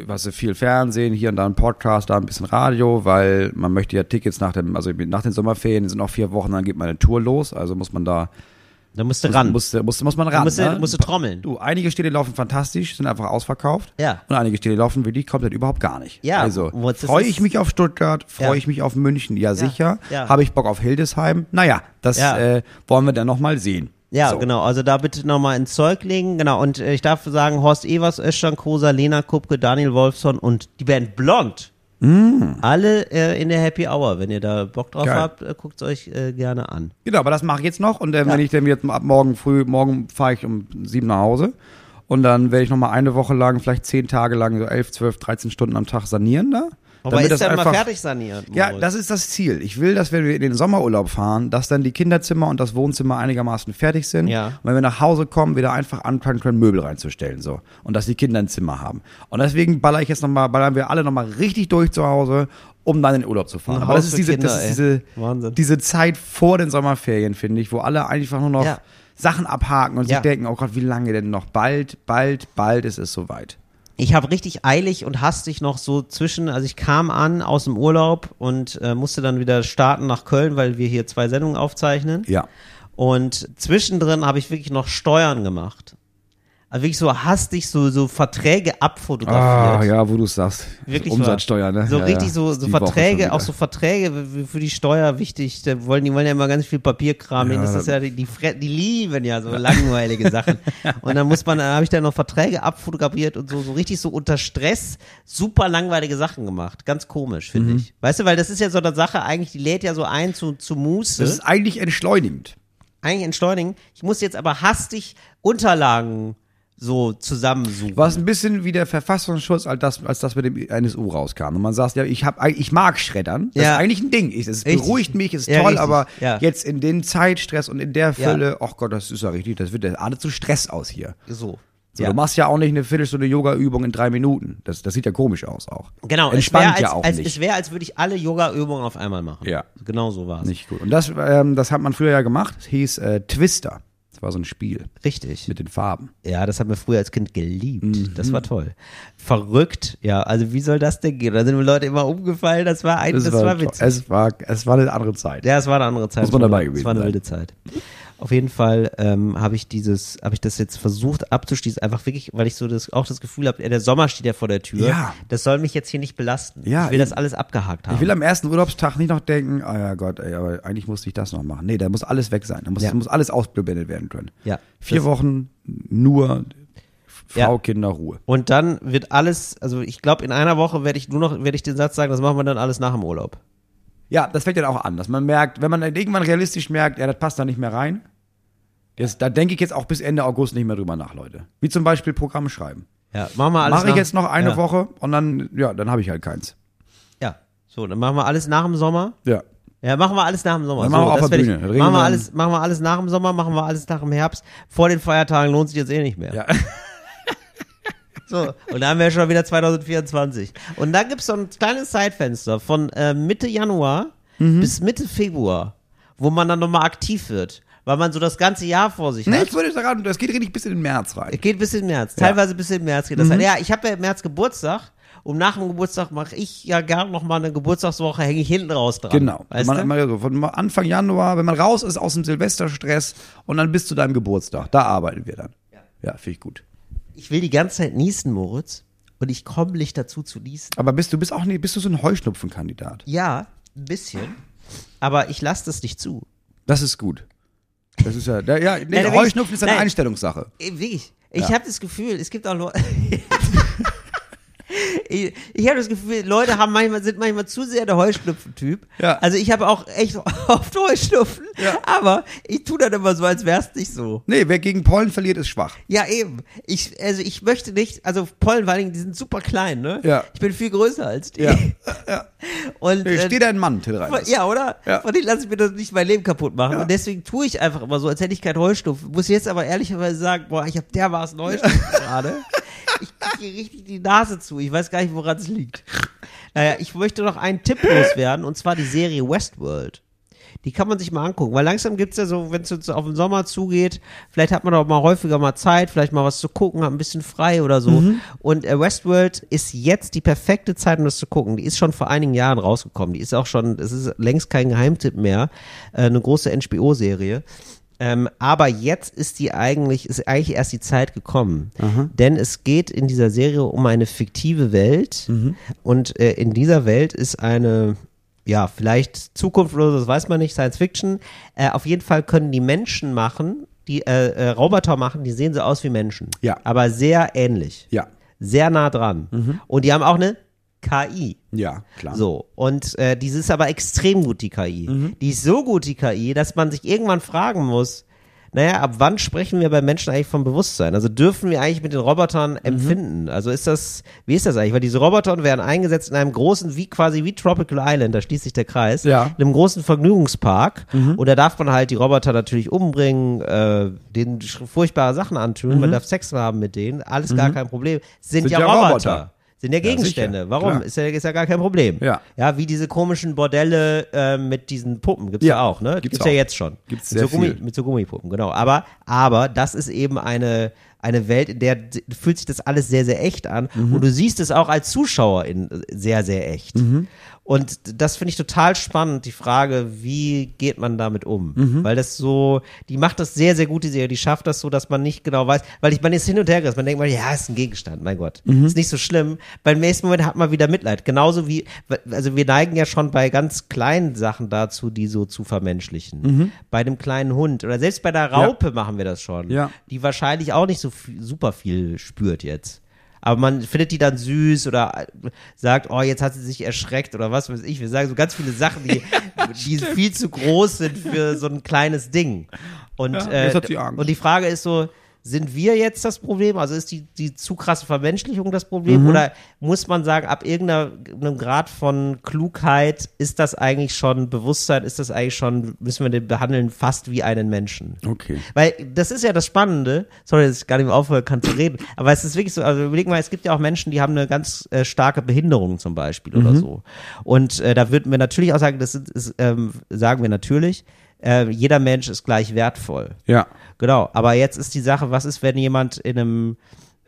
was viel Fernsehen, hier und da ein Podcast, da ein bisschen Radio, weil man möchte ja Tickets nach dem, also nach den Sommerferien sind noch vier Wochen, dann geht meine Tour los, also muss man da Da musst du ran. Muss, muss, muss man ran. musst, du, ne? musst du trommeln. Du, einige Städte laufen fantastisch, sind einfach ausverkauft. Ja. Und einige Städte laufen wirklich komplett überhaupt gar nicht. Ja, Also freue ich mich auf Stuttgart, freue Ja. ich mich auf München, ja, sicher. ja. Habe ich Bock auf Hildesheim? Naja, das Ja. äh, wollen wir dann nochmal sehen. Ja, So. genau. Also da bitte nochmal ins Zeug legen. Genau. Und äh, ich darf sagen, Horst Evers, Özcan Kosa, Lena Kupke, Daniel Wolfson und die Band Blond. Alle äh, in der Happy Hour. Wenn ihr da Bock drauf Mm. Geil. habt, äh, guckt es euch äh, gerne an. Genau, aber das mache ich jetzt noch. Und äh, wenn ich dann jetzt ab morgen früh, morgen fahre ich um sieben nach Hause. Und dann werde ich nochmal eine Woche lang, vielleicht zehn Tage lang, so elf, zwölf, 13 Stunden am Tag sanieren da. Aber Damit ist das dann mal einfach- fertig saniert? Ja, Moritz? das ist das Ziel. Ich will, dass wenn wir in den Sommerurlaub fahren, dass dann die Kinderzimmer und das Wohnzimmer einigermaßen fertig sind. Ja. Und wenn wir nach Hause kommen, wieder einfach anfangen können, Möbel reinzustellen, so. Und dass die Kinder ein Zimmer haben. Und deswegen baller ich jetzt nochmal, ballern wir alle nochmal richtig durch zu Hause, um dann in den Urlaub zu fahren. Ein Aber Haus das ist diese, Kinder, das ist diese, diese Zeit vor den Sommerferien, finde ich, wo alle einfach nur noch Ja. Sachen abhaken und Ja. sich denken, oh Gott, wie lange denn noch? Bald, bald, bald ist es soweit. Ich habe richtig eilig und hastig noch so zwischen, also ich kam an aus dem Urlaub und äh, musste dann wieder starten nach Köln, weil wir hier zwei Sendungen aufzeichnen. Ja. Und zwischendrin habe ich wirklich noch Steuern gemacht. Also wirklich so hastig so, so Verträge abfotografiert. Ah, ja, wo du es sagst. Wirklich Umsatzsteuer, wahr. ne? So ja, richtig ja. so, so Verträge, auch so Verträge für die Steuer wichtig. Da wollen, die wollen ja immer ganz viel Papierkram hin. Das Ja. ist ja, die, die, die lieben ja so langweilige Sachen. Und dann muss man, dann habe ich dann noch Verträge abfotografiert und so, so richtig so unter Stress super langweilige Sachen gemacht. Ganz komisch, finde Mhm. ich. Weißt du, weil das ist ja so eine Sache, eigentlich, die lädt ja so ein zu, zu Muße. Das ist eigentlich entschleunigend. eigentlich entschleunigen. Ich muss jetzt aber hastig Unterlagen so zusammensuchen. War es ein bisschen wie der Verfassungsschutz, als das, als das mit dem NSU rauskam. Und man sagt, ja, ich, hab, ich mag Schreddern. Das Ja. ist eigentlich ein Ding. Es beruhigt mich, es ist Ja, toll, richtig. aber Ja. jetzt in den Zeitstress und in der Fülle, ach Gott, das ist ja richtig, das wird ja alle zu Stress aus hier. so. So, Ja. Du machst ja auch nicht eine Viertelstunde Yoga-Übung in drei Minuten. Das, das sieht ja komisch aus auch. Genau, es Entspannt wäre als, ja auch als, nicht. es wäre, als würde ich alle Yoga-Übungen auf einmal machen. Ja. Genau so war es. nicht gut. Und das, ähm, das hat man früher ja gemacht. Das hieß äh, Twister. Das war so ein Spiel Richtig. mit den Farben. Ja, das haben wir früher als Kind geliebt. Mhm. Das war toll. Verrückt, ja. Also wie soll das denn gehen? Da sind mir Leute immer umgefallen. Das war ein, das, war, toll. witzig. Es war, es war eine andere Zeit. ja, es war eine andere Zeit. Muss man war dabei eine- gewesen Es war eine wilde Zeit. Auf jeden Fall ähm, habe ich dieses, habe ich das jetzt versucht abzuschließen, einfach wirklich, weil ich so das, auch das Gefühl habe, der Sommer steht ja vor der Tür. Ja. Das soll mich jetzt hier nicht belasten. Ja, ich will das eben. alles abgehakt haben. Ich will am ersten Urlaubstag nicht noch denken, ah ja Gott, ey, aber eigentlich musste ich das noch machen. Nee, da muss alles weg sein. Da muss, Ja. muss alles ausgeblendet werden können. Ja. Vier Das- Wochen nur Frau, Ja. Kinder, Ruhe. Und dann wird alles, also ich glaube, in einer Woche werde ich nur noch, werde ich den Satz sagen, das machen wir dann alles nach dem Urlaub. Ja, das fängt dann auch an, dass man merkt, wenn man dann irgendwann realistisch merkt, ja, das passt da nicht mehr rein. Das, da denke ich jetzt auch bis Ende August nicht mehr drüber nach, Leute. Wie zum Beispiel Programm schreiben. Ja, machen wir alles Mache ich nach- jetzt noch eine ja. Woche und dann, ja, dann habe ich halt keins. Ja, so, dann machen wir alles nach dem Sommer. Ja. Ja, machen wir alles nach dem Sommer. Dann so, machen wir auf der Bühne. Ich, Dann machen, wir alles, machen wir alles nach dem Sommer, machen wir alles nach dem Herbst. Vor den Feiertagen lohnt sich jetzt eh nicht mehr. Ja. So, und dann haben wir schon wieder 2024. Und da gibt's so ein kleines Zeitfenster von äh, Mitte Januar Mhm. bis Mitte Februar, wo man dann nochmal aktiv wird, weil man so das ganze Jahr vor sich Nee, hat. ich würde sagen, das geht richtig bis in den März rein. Es geht bis in März, Ja. Mhm. teilweise bis in März geht das. halt. Ja, ich habe ja im März Geburtstag und nach dem Geburtstag mache ich ja gar noch mal eine Geburtstagswoche, hänge ich hinten raus dran. Genau. Weißt man, man, von Anfang Januar, wenn man raus ist aus dem Silvesterstress und dann bis zu deinem Geburtstag. Da arbeiten wir dann. Ja, finde ich gut. Ich will die ganze Zeit niesen, Moritz, und ich komme nicht dazu zu niesen. Aber bist du bist auch nicht, bist du so ein Heuschnupfenkandidat? Ja, ein bisschen, aber ich lasse das nicht zu. Das ist gut. Das ist ja, da, ja, nee, Nein, Heuschnupfen ist eine nein. Einstellungssache. Äh, Wirklich. Ich Ja. habe das Gefühl, es gibt auch Leute. Ich, ich habe das Gefühl, Leute haben manchmal, sind manchmal zu sehr der Heuschnupfen-Typ. Ja. Also ich habe auch echt oft Heuschnupfen, Ja. aber ich tue dann immer so, als wär's nicht so. Nee, wer gegen Pollen verliert, ist schwach. Ja, eben. Ich, also ich möchte nicht, also Pollen vor allen Dingen, die sind super klein, ne? Ja. Ich bin viel größer als die. Ja. Und, Nee, steht ein Mann, Till Reiners. ja, oder? Ja. Von denen lasse ich mir das nicht mein Leben kaputt machen. Ja. Und deswegen tue ich einfach immer so, als hätte ich keinen Heuschnupfen. Muss jetzt aber ehrlicherweise sagen, boah, ich habe dermaßen Heuschnupfen gerade. Ich kriege richtig die Nase zu. Ich weiß gar nicht, woran es liegt. Naja, ich möchte noch einen Tipp loswerden, und zwar die Serie Westworld. Die kann man sich mal angucken, weil langsam gibt's ja so, wenn es jetzt auf den Sommer zugeht, vielleicht hat man auch mal häufiger mal Zeit, vielleicht mal was zu gucken, hat ein bisschen frei oder so. Und äh, Westworld ist jetzt die perfekte Zeit, um das zu gucken. Die ist schon vor einigen Jahren rausgekommen. Die ist auch schon, es ist längst kein Geheimtipp mehr, äh, eine große HBO-Serie. Ähm, aber jetzt ist die eigentlich, ist eigentlich erst die Zeit gekommen. Denn es geht in dieser Serie um eine fiktive Welt. Und äh, in dieser Welt ist eine, ja, vielleicht Zukunft oder das weiß man nicht, Science Fiction. Äh, auf jeden Fall können die Menschen machen, die äh, äh, Roboter machen, die sehen so aus wie Menschen. Ja. Aber sehr ähnlich. Ja. Sehr nah dran. Und die haben auch eine KI. Ja, klar. So, und äh, die ist aber extrem gut, die KI. Die ist so gut, die KI, dass man sich irgendwann fragen muss, naja, ab wann sprechen wir bei Menschen eigentlich vom Bewusstsein? Also dürfen wir eigentlich mit den Robotern empfinden? Also ist das, wie ist das eigentlich? Weil diese Roboter werden eingesetzt in einem großen, wie quasi wie Tropical Island, da schließt sich der Kreis, Ja. in einem großen Vergnügungspark. Und da darf man halt die Roboter natürlich umbringen, äh, denen furchtbare Sachen antun, man darf Sex haben mit denen, alles gar kein Problem. Sind, Sind ja, ja Roboter. Roboter. Sind ja Gegenstände. sicher, Warum? klar. Ist ja, ist ja gar kein Problem. Ja. Ja, wie diese komischen Bordelle äh, mit diesen Puppen gibt's ja, Ja, auch, ne? gibt's Gibt's, ja jetzt schon. Gibt's mit sehr so Gummi, viel. Mit so Gummipuppen, genau. Aber, aber das ist eben eine, eine Welt, in der fühlt sich das alles sehr, sehr echt an. Mhm. Und du siehst es auch als Zuschauer in sehr, sehr echt. Mhm. Und das finde ich total spannend, die Frage, wie geht man damit um? Mhm. Weil das so, die macht das sehr, sehr gut, die Serie. Die schafft das so, dass man nicht genau weiß, weil ich man ist hin und her gerissen. Man denkt mal, ja, ist ein Gegenstand, mein Gott. Mhm. Ist nicht so schlimm. Beim nächsten Moment hat man wieder Mitleid. Genauso wie, also wir neigen ja schon bei ganz kleinen Sachen dazu, die so zu vermenschlichen. Bei dem kleinen Hund oder selbst bei der Raupe machen wir das schon. Ja. Die wahrscheinlich auch nicht so viel, super viel spürt jetzt. Aber man findet die dann süß oder sagt, oh, jetzt hat sie sich erschreckt oder was weiß ich. Wir sagen so ganz viele Sachen, die, die viel zu groß sind für so ein kleines Ding. Und, Ja, äh, und die Frage ist so, sind wir jetzt das Problem? Also ist die, die zu krasse Vermenschlichung das Problem? Oder muss man sagen, ab irgendeinem Grad von Klugheit ist das eigentlich schon Bewusstsein, ist das eigentlich schon, müssen wir den behandeln fast wie einen Menschen? Okay. Weil das ist ja das Spannende, sorry, dass ich gar nicht mehr aufhören kann zu reden, aber es ist wirklich so, also überleg mal, es gibt ja auch Menschen, die haben eine ganz äh, starke Behinderung zum Beispiel oder so. Und äh, da würden wir natürlich auch sagen, das ist, ist ähm, sagen wir natürlich, äh, jeder Mensch ist gleich wertvoll. Ja. Genau, aber jetzt ist die Sache, was ist, wenn jemand in einem,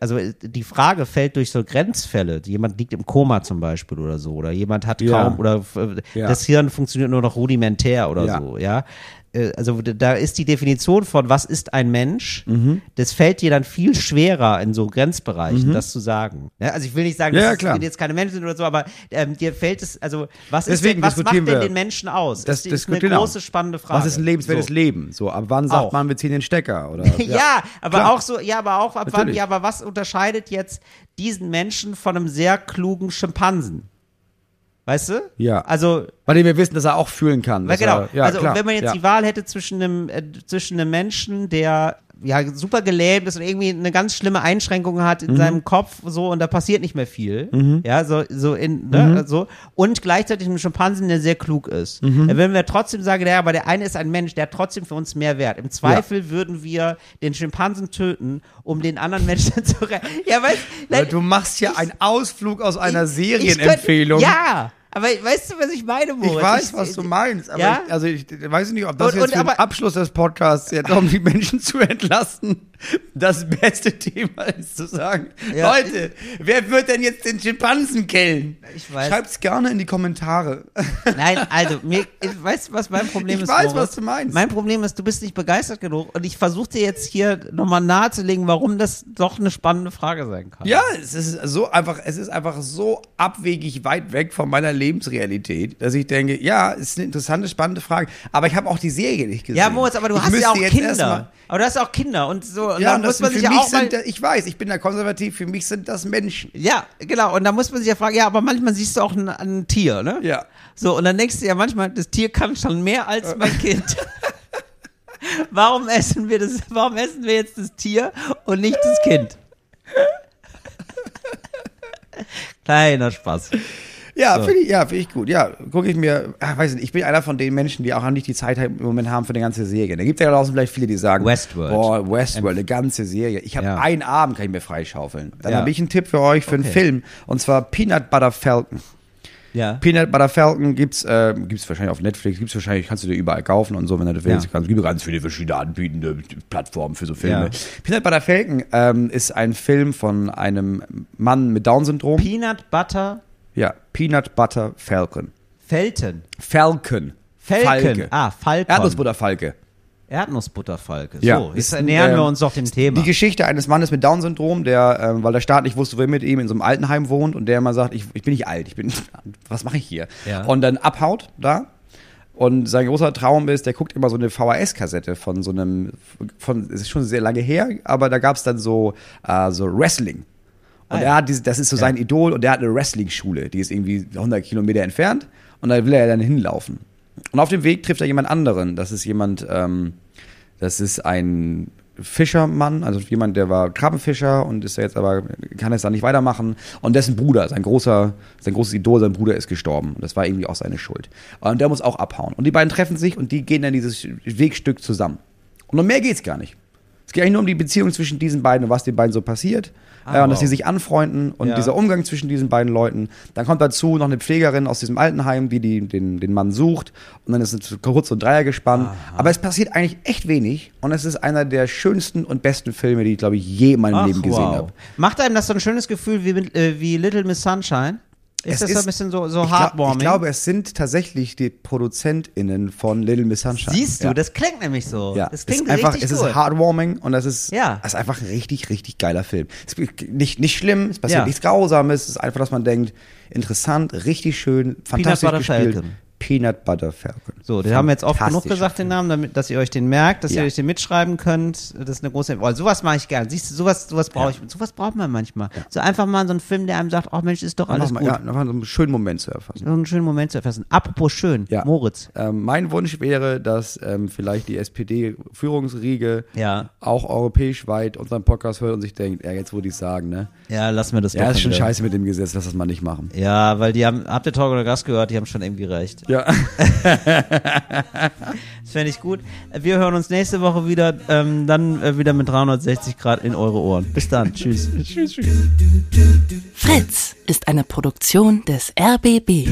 also äh, die Frage fällt durch so Grenzfälle, jemand liegt im Koma zum Beispiel oder so, oder jemand hat Ja. kaum, oder äh, Ja. das Hirn funktioniert nur noch rudimentär oder Ja. so, ja. Äh, Also da ist die Definition von, was ist ein Mensch, Mhm. das fällt dir dann viel schwerer in so Grenzbereichen, das zu sagen. Ja, also ich will nicht sagen, Ja, dass ja, jetzt keine Menschen sind oder so, aber ähm, dir fällt es, also was, ist Deswegen denn, was macht denn den Menschen aus? Das, ist, ist eine auch. große, spannende Frage. Was ist ein lebenswertes So. Leben? So, ab wann sagt Auch. man, wir ziehen den Stecker? Oder, Ja, aber klar. auch so, ja, aber auch ab wann, Natürlich. ja, aber was unterscheidet jetzt diesen Menschen von einem sehr klugen Schimpansen? Weißt du? Ja. Also, Bei dem wir wissen, dass er auch fühlen kann. dass genau, Er, ja, also klar. wenn man jetzt ja. die Wahl hätte zwischen einem, äh, zwischen einem Menschen, der ja super gelähmt ist und irgendwie eine ganz schlimme Einschränkung hat Mhm. in seinem Kopf, so und da passiert nicht mehr viel, ja, so, so in, ne, Mhm. so und gleichzeitig einem Schimpansen, der sehr klug ist. Mhm. Dann würden wir trotzdem sagen, ja, aber der eine ist ein Mensch, der hat trotzdem für uns mehr Wert. Im Zweifel würden wir den Schimpansen töten, um den anderen Menschen zu retten. Ja, weißt Weil du machst ja einen Ausflug aus einer ich Serienempfehlung. könnte- Ja, aber weißt du, was ich meine, Moritz? Ich weiß, was du meinst, aber Ja? ich, also ich weiß nicht, ob das Und- jetzt und für den Abschluss des Podcasts jetzt, um die Menschen zu entlasten, das beste Thema ist zu sagen, Ja. Leute, wer wird denn jetzt den Schimpansen killen? Ich weiß. Schreibt's gerne in die Kommentare. Nein, also, mir, ich weiß, was mein Problem Ich ist. weiß, Moritz? was du meinst. Mein Problem ist, du bist nicht begeistert genug und ich versuche dir jetzt hier nochmal nahezulegen, warum das doch eine spannende Frage sein kann. Ja, es ist so einfach, es ist einfach so abwegig weit weg von meiner Lebensrealität, dass ich denke, ja, es ist eine interessante, spannende Frage. Aber ich habe auch die Serie nicht gesehen. Ja, Moritz, aber du Ich hast ja auch Kinder. Aber du hast auch Kinder und so, und Ja, das muss man sich für ja mich auch mal, ich weiß, ich bin da konservativ, für mich sind das Menschen. ja, genau, und da muss man sich ja fragen, ja, aber manchmal siehst du auch ein, ein Tier, ne? Ja. So, und dann denkst du ja manchmal, das Tier kann schon mehr als mein Kind. warum essen wir das, warum essen wir jetzt das Tier und nicht das Kind? Kleiner Spaß. Ja, So. finde ich, ja, finde ich gut. Ja, gucke ich mir, ach, weiß nicht, ich bin einer von den Menschen, die auch nicht die Zeit im Moment haben für eine ganze Serie. Da gibt es ja draußen vielleicht viele, die sagen, Westworld. boah, Westworld, eine ganze Serie. Ich habe Ja. einen Abend, kann ich mir freischaufeln. Dann Ja. habe ich einen Tipp für euch für einen Okay. Film, und zwar Peanut Butter Falcon. Ja. Peanut Butter Falcon gibt's, äh, gibt's wahrscheinlich auf Netflix, gibt's wahrscheinlich, kannst du dir überall kaufen und so, wenn du das willst. Ja. Kannst, gibt ganz viele verschiedene anbietende Plattformen für so Filme. Ja. Peanut Butter Falcon ähm, ist ein Film von einem Mann mit Down-Syndrom. Peanut Butter ja, Peanut Butter Falcon. Felten. Falcon. Falken. Falke. Ah, Falcon. Erdnussbutterfalke. Erdnussbutterfalke. Ja. So, jetzt Ist ein, nähern wir ähm, uns doch dem Thema. Die Geschichte eines Mannes mit Down-Syndrom, der, ähm, weil der Staat nicht wusste, wo er mit ihm in so einem Altenheim wohnt und der immer sagt, ich, ich bin nicht alt, ich bin, was mache ich hier? Ja. Und dann abhaut da. Und sein großer Traum ist, der guckt immer so eine VHS-Kassette von so einem, von, es ist schon sehr lange her, aber da gab es dann so, äh, so Wrestling. Und Ah, ja. er hat diese, das ist so sein Idol und der hat eine Wrestling-Schule, die ist irgendwie 100 Kilometer entfernt und da will er dann hinlaufen. Und auf dem Weg trifft er jemand anderen. Das ist jemand, ähm, das ist ein Fischermann, also jemand, der war Krabbenfischer und ist jetzt aber, kann es da nicht weitermachen. Und dessen Bruder, sein großer, sein großes Idol, sein Bruder ist gestorben. Und das war irgendwie auch seine Schuld. Und der muss auch abhauen. Und die beiden treffen sich und die gehen dann dieses Wegstück zusammen. Und um mehr geht's gar nicht. Es geht eigentlich nur um die Beziehung zwischen diesen beiden und was den beiden so passiert. Ah, äh, und dass sie sich anfreunden und Ja. dieser Umgang zwischen diesen beiden Leuten. Dann kommt dazu noch eine Pflegerin aus diesem Altenheim, die, die den, den Mann sucht. Und dann ist es kurz und Dreier gespannt. Aber es passiert eigentlich echt wenig. Und es ist einer der schönsten und besten Filme, die ich, glaube ich, je in meinem Ach, Leben gesehen wow. habe. Macht einem das so ein schönes Gefühl wie, mit- äh, wie Little Miss Sunshine? Ist das so ein bisschen so, so ich, glaub, heartwarming? ich glaube, es sind tatsächlich die ProduzentInnen von Little Miss Sunshine. Siehst du, ja. das klingt nämlich so. Ja, das es klingt ist einfach, richtig es cool. ist heartwarming und das ist, Ja. es ist einfach ein richtig, richtig geiler Film. Es ist nicht, nicht schlimm, es passiert Ja. nichts Grausames, es ist einfach, dass man denkt, interessant, richtig schön, fantastisch gespielt. Falcon. Peanut Butter Falcon. So, den haben wir jetzt oft genug gesagt, den. Namen, damit, dass ihr euch den merkt, dass Ja. ihr euch den mitschreiben könnt. Das ist eine große. Oh, sowas mache ich gern. Siehst du, sowas, sowas brauche ich. Sowas braucht man manchmal. So einfach mal so einen Film, der einem sagt, oh Mensch, ist doch alles Einfach gut. mal, ja, einfach so einen schönen Moment zu erfassen. So einen schönen Moment zu erfassen. Apropos schön. Moritz. Ähm, mein Wunsch wäre, dass ähm, vielleicht die SPD-Führungsriege auch europäisch weit unseren Podcast hört und sich denkt, ja, jetzt würde ich sagen, ne? Ja, lassen wir das Ja, ist schon wieder. scheiße mit dem Gesetz, lass das mal nicht machen. Ja, weil die haben, habt ihr Talk oder Gast gehört, die haben schon irgendwie recht. Ja. Das fände ich gut. Wir hören uns nächste Woche wieder, ähm, dann äh, wieder mit 360 Grad in eure Ohren. Bis dann. Tschüss. Fritz ist eine Produktion des RBB.